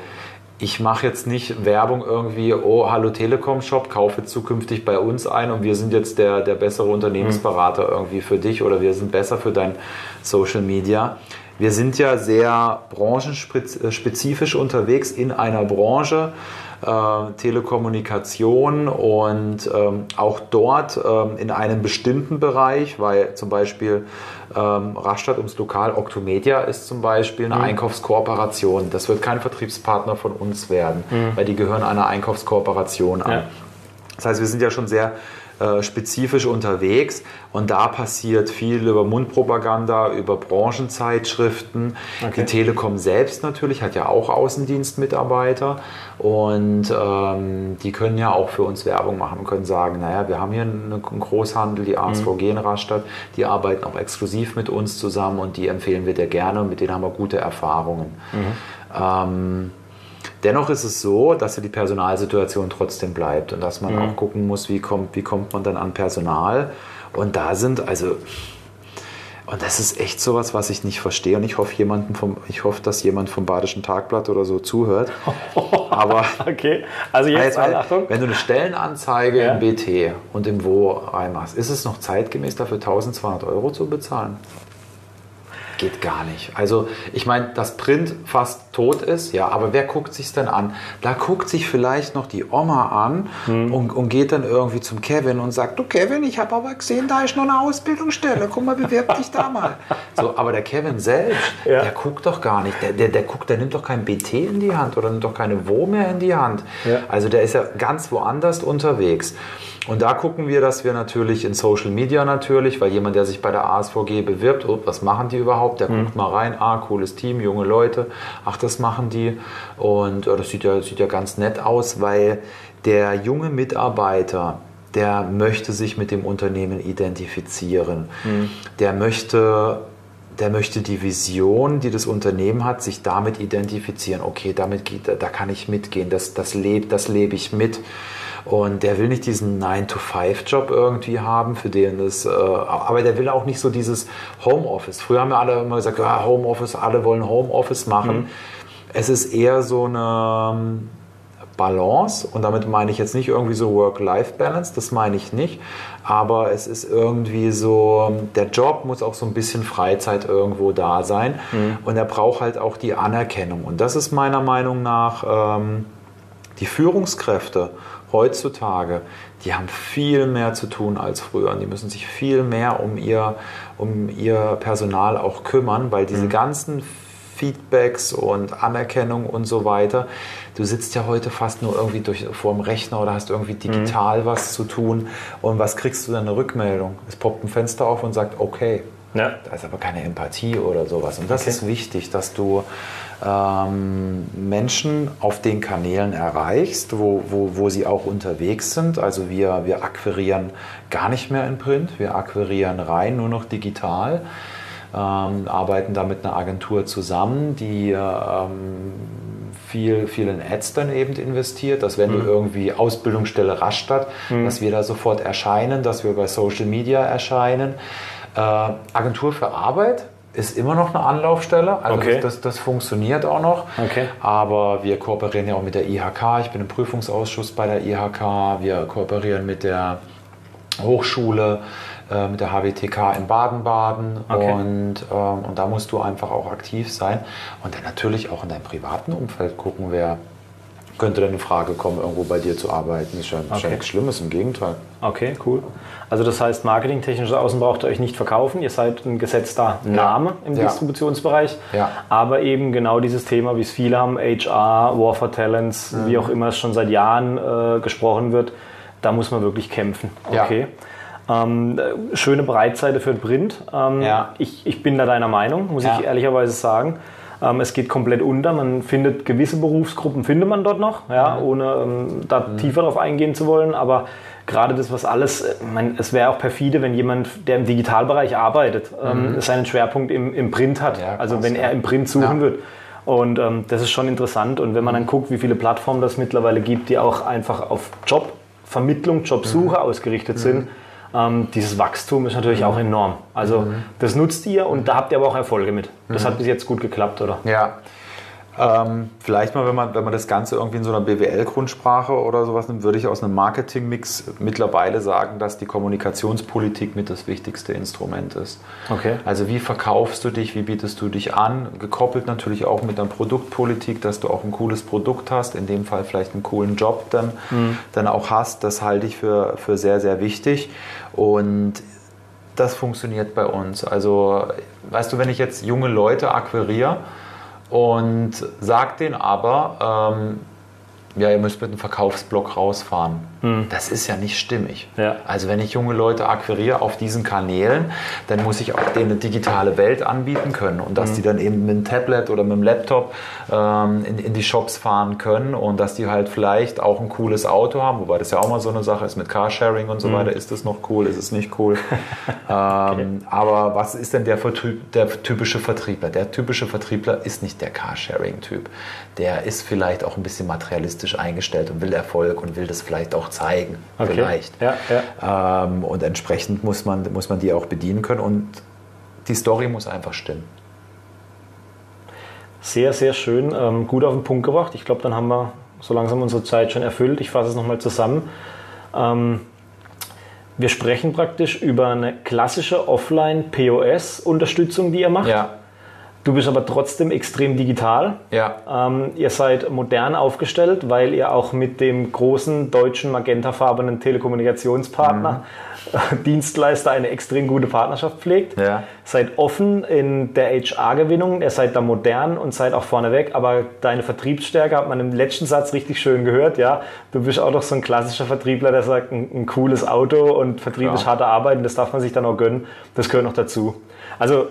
ich mache jetzt nicht Werbung irgendwie, oh, hallo Telekom Shop, kauf jetzt zukünftig bei uns ein und wir sind jetzt der, der bessere Unternehmensberater irgendwie für dich oder wir sind besser für dein Social Media. Wir sind ja sehr branchenspezifisch unterwegs in einer Branche, äh, Telekommunikation und ähm, auch dort ähm, in einem bestimmten Bereich, weil zum Beispiel ähm, Rastatt ums Lokal, Octomedia ist zum Beispiel eine Einkaufskooperation. Das wird kein Vertriebspartner von uns werden, weil die gehören einer Einkaufskooperation an. Ja. Das heißt, wir sind ja schon sehr äh, spezifisch unterwegs. Und da passiert viel über Mundpropaganda, über Branchenzeitschriften. Die Telekom selbst natürlich hat ja auch Außendienstmitarbeiter. Und ähm, die können ja auch für uns Werbung machen und können sagen, naja, wir haben hier einen, Großhandel, die ASVG in Rastatt, die arbeiten auch exklusiv mit uns zusammen und die empfehlen wir dir gerne und mit denen haben wir gute Erfahrungen. Ähm, Dennoch ist es so, dass ja die Personalsituation trotzdem bleibt und dass man auch gucken muss, wie kommt, wie kommt man dann an Personal. Und da sind, also, und das ist echt sowas, was ich nicht verstehe. Und ich hoffe, jemanden vom, ich hoffe, dass jemand vom Badischen Tagblatt oder so zuhört. Aber Okay, also jetzt jetzt, mal, Achtung. wenn du eine Stellenanzeige Ja. im BT und im Wo reinmachst, ist es noch zeitgemäß dafür 1200 Euro zu bezahlen? Geht gar nicht. Also ich meine, dass Print fast tot ist, ja, aber wer guckt sich's denn an? Da guckt sich vielleicht noch die Oma an Hm. und, und geht dann irgendwie zum Kevin und sagt, du Kevin, ich habe aber gesehen, da ist noch eine Ausbildungsstelle, guck mal, bewirb dich da mal. So, aber der Kevin selbst, Ja. der guckt doch gar nicht, der, der, der guckt, der nimmt doch kein BT in die Hand oder nimmt doch keine Wo mehr in die Hand. Ja. Also der ist ja ganz woanders unterwegs. Und da gucken wir, dass wir natürlich in Social Media natürlich, weil jemand, der sich bei der ASVG bewirbt, oh, was machen die überhaupt? Der guckt mal rein, ah, cooles Team, junge Leute, ach, das machen die. Und äh, das sieht ja, sieht ja ganz nett aus, weil der junge Mitarbeiter, der möchte sich mit dem Unternehmen identifizieren. Der möchte der möchte die Vision, die das Unternehmen hat, sich damit identifizieren. Okay, damit geht, da kann ich mitgehen, das, das lebe das lebe ich mit. Und der will nicht diesen 9-to-5-Job irgendwie haben, für den es, äh, aber der will auch nicht so dieses Homeoffice. Früher haben wir alle immer gesagt, ja, Homeoffice, alle wollen Homeoffice machen. Es ist eher so eine ähm, Balance und damit meine ich jetzt nicht irgendwie so Work-Life-Balance, das meine ich nicht, aber es ist irgendwie so, der Job muss auch so ein bisschen Freizeit irgendwo da sein und er braucht halt auch die Anerkennung und das ist meiner Meinung nach ähm, die Führungskräfte heutzutage, die haben viel mehr zu tun als früher und die müssen sich viel mehr um ihr, um ihr Personal auch kümmern, weil diese ganzen Feedbacks und Anerkennung und so weiter. Du sitzt ja heute fast nur irgendwie durch, vor dem Rechner oder hast irgendwie digital was zu tun. Und was kriegst du dann eine Rückmeldung? Es poppt ein Fenster auf und sagt, okay. Ja. Da ist aber keine Empathie oder sowas. Und das ist wichtig, dass du ähm, Menschen auf den Kanälen erreichst, wo, wo, wo sie auch unterwegs sind. Also wir, wir akquirieren gar nicht mehr in Print, wir akquirieren rein nur noch digital. Ähm, arbeiten da mit einer Agentur zusammen, die ähm, viel, viel in Ads dann eben investiert, dass wenn du irgendwie Ausbildungsstelle Rastatt, dass wir da sofort erscheinen, dass wir bei Social Media erscheinen. Äh, Agentur für Arbeit ist immer noch eine Anlaufstelle, also Okay. das, das funktioniert auch noch. Okay. Aber wir kooperieren ja auch mit der IHK. Ich bin im Prüfungsausschuss bei der IHK. Wir kooperieren mit der Hochschule, äh, mit der HWTK in Baden-Baden. Okay. Und, ähm, und da musst du einfach auch aktiv sein. Und dann natürlich auch in deinem privaten Umfeld gucken, wer könnte denn in Frage kommen, irgendwo bei dir zu arbeiten. Das ja, ja Okay. nichts Schlimmes, im Gegenteil. Okay, cool. Also das heißt, marketingtechnisch außen braucht ihr euch nicht verkaufen. Ihr seid ein gesetzter Name im Ja. Distributionsbereich. Ja. Aber eben genau dieses Thema, wie es viele haben, HR, War for Talents, Mhm. wie auch immer es schon seit Jahren äh, gesprochen wird, da muss man wirklich kämpfen. Ja. Okay. Ähm, äh, schöne Breitseite für den Print. Ähm, Ja. ich, ich bin da deiner Meinung, muss Ja. ich ehrlicherweise sagen. Ähm, es geht komplett unter. Man findet gewisse Berufsgruppen, findet man dort noch, ja, Mhm. ohne ähm, da tiefer drauf eingehen zu wollen. Aber gerade das, was alles, äh, meine, es wäre auch perfide, wenn jemand, der im Digitalbereich arbeitet, ähm, seinen Schwerpunkt im, im Print hat. Mhm. Ja, also wenn er im Print suchen Ja. wird. Und ähm, das ist schon interessant. Und wenn man dann guckt, wie viele Plattformen das mittlerweile gibt, die auch einfach auf Jobvermittlung, Jobsuche ausgerichtet sind, ähm, dieses Wachstum ist natürlich auch enorm. Also das nutzt ihr und da habt ihr aber auch Erfolge mit. Das hat bis jetzt gut geklappt, oder? Ja. Ähm, vielleicht mal, wenn man, wenn man das Ganze irgendwie in so einer BWL-Grundsprache oder sowas nimmt, würde ich aus einem Marketing-Mix mittlerweile sagen, dass die Kommunikationspolitik mit das wichtigste Instrument ist. Okay. Also wie verkaufst du dich, wie bietest du dich an, gekoppelt natürlich auch mit einer Produktpolitik, dass du auch ein cooles Produkt hast, in dem Fall vielleicht einen coolen Job dann, dann auch hast, das halte ich für, für sehr, sehr wichtig und das funktioniert bei uns. Also weißt du, wenn ich jetzt junge Leute akquiriere und sag denen aber, ähm, ja, ihr müsst mit einem Verkaufsblock rausfahren. Das ist ja nicht stimmig. Ja. Also wenn ich junge Leute akquiriere auf diesen Kanälen, dann muss ich auch denen eine digitale Welt anbieten können und dass die dann eben mit dem Tablet oder mit dem Laptop ähm, in, in die Shops fahren können und dass die halt vielleicht auch ein cooles Auto haben, wobei das ja auch mal so eine Sache ist mit Carsharing und so weiter. Ist es noch cool, ist es nicht cool? ähm, aber was ist denn der, der typische Vertriebler? Der typische Vertriebler ist nicht der Carsharing-Typ. Der ist vielleicht auch ein bisschen materialistisch eingestellt und will Erfolg und will das vielleicht auch zeigen, Okay. vielleicht. Ja, ja. Ähm, und entsprechend muss man, muss man die auch bedienen können und die Story muss einfach stimmen. Sehr, sehr schön. Ähm, gut auf den Punkt gebracht. Ich glaube, dann haben wir so langsam unsere Zeit schon erfüllt. Ich fasse es nochmal zusammen. Ähm, wir sprechen praktisch über eine klassische Offline-POS-Unterstützung, die ihr macht. Ja, Du bist aber trotzdem extrem digital. ja, Ähm, ihr seid modern aufgestellt, weil ihr auch mit dem großen deutschen magentafarbenen Telekommunikationspartner, äh, Dienstleister, eine extrem gute Partnerschaft pflegt. Ja. Seid offen in der HR-Gewinnung, ihr seid da modern und seid auch vorneweg, aber deine Vertriebsstärke hat man im letzten Satz richtig schön gehört. Ja, Du bist auch doch so ein klassischer Vertriebler, der sagt, ein, ein cooles Auto und Vertrieb Ja. ist harte Arbeit und das darf man sich dann auch gönnen. Das gehört noch dazu. Also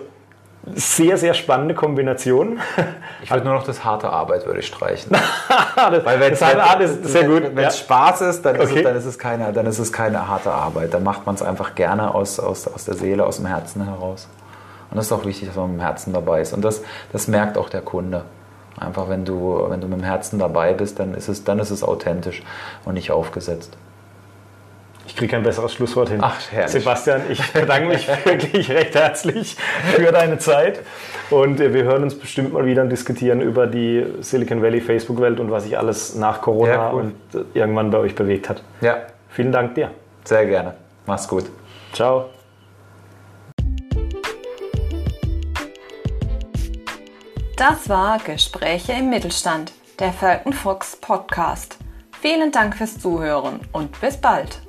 sehr, sehr spannende Kombination. Ich würde nur noch das harte Arbeit würde ich streichen. das, Weil wenn das ah, das ist sehr gut. Wenn es Spaß ist, dann, ist Okay. es, dann, ist es keine, dann ist es keine harte Arbeit. Dann macht man es einfach gerne aus, aus, aus der Seele, aus dem Herzen heraus. Und das ist auch wichtig, dass man mit dem Herzen dabei ist. Und das, das merkt auch der Kunde. Einfach wenn du, wenn du mit dem Herzen dabei bist, dann ist es, dann ist es authentisch und nicht aufgesetzt. Ich kriege kein besseres Schlusswort hin. Ach, herrlich. Sebastian, ich bedanke mich wirklich recht herzlich für deine Zeit. Und äh, wir hören uns bestimmt mal wieder und diskutieren über die Silicon Valley Facebook-Welt und was sich alles nach Corona Ja, cool. und äh, irgendwann bei euch bewegt hat. Ja, Vielen Dank dir. sehr gerne. Mach's gut. Ciao. Das war Gespräche im Mittelstand, der Falcon Fox Podcast. Vielen Dank fürs Zuhören und bis bald.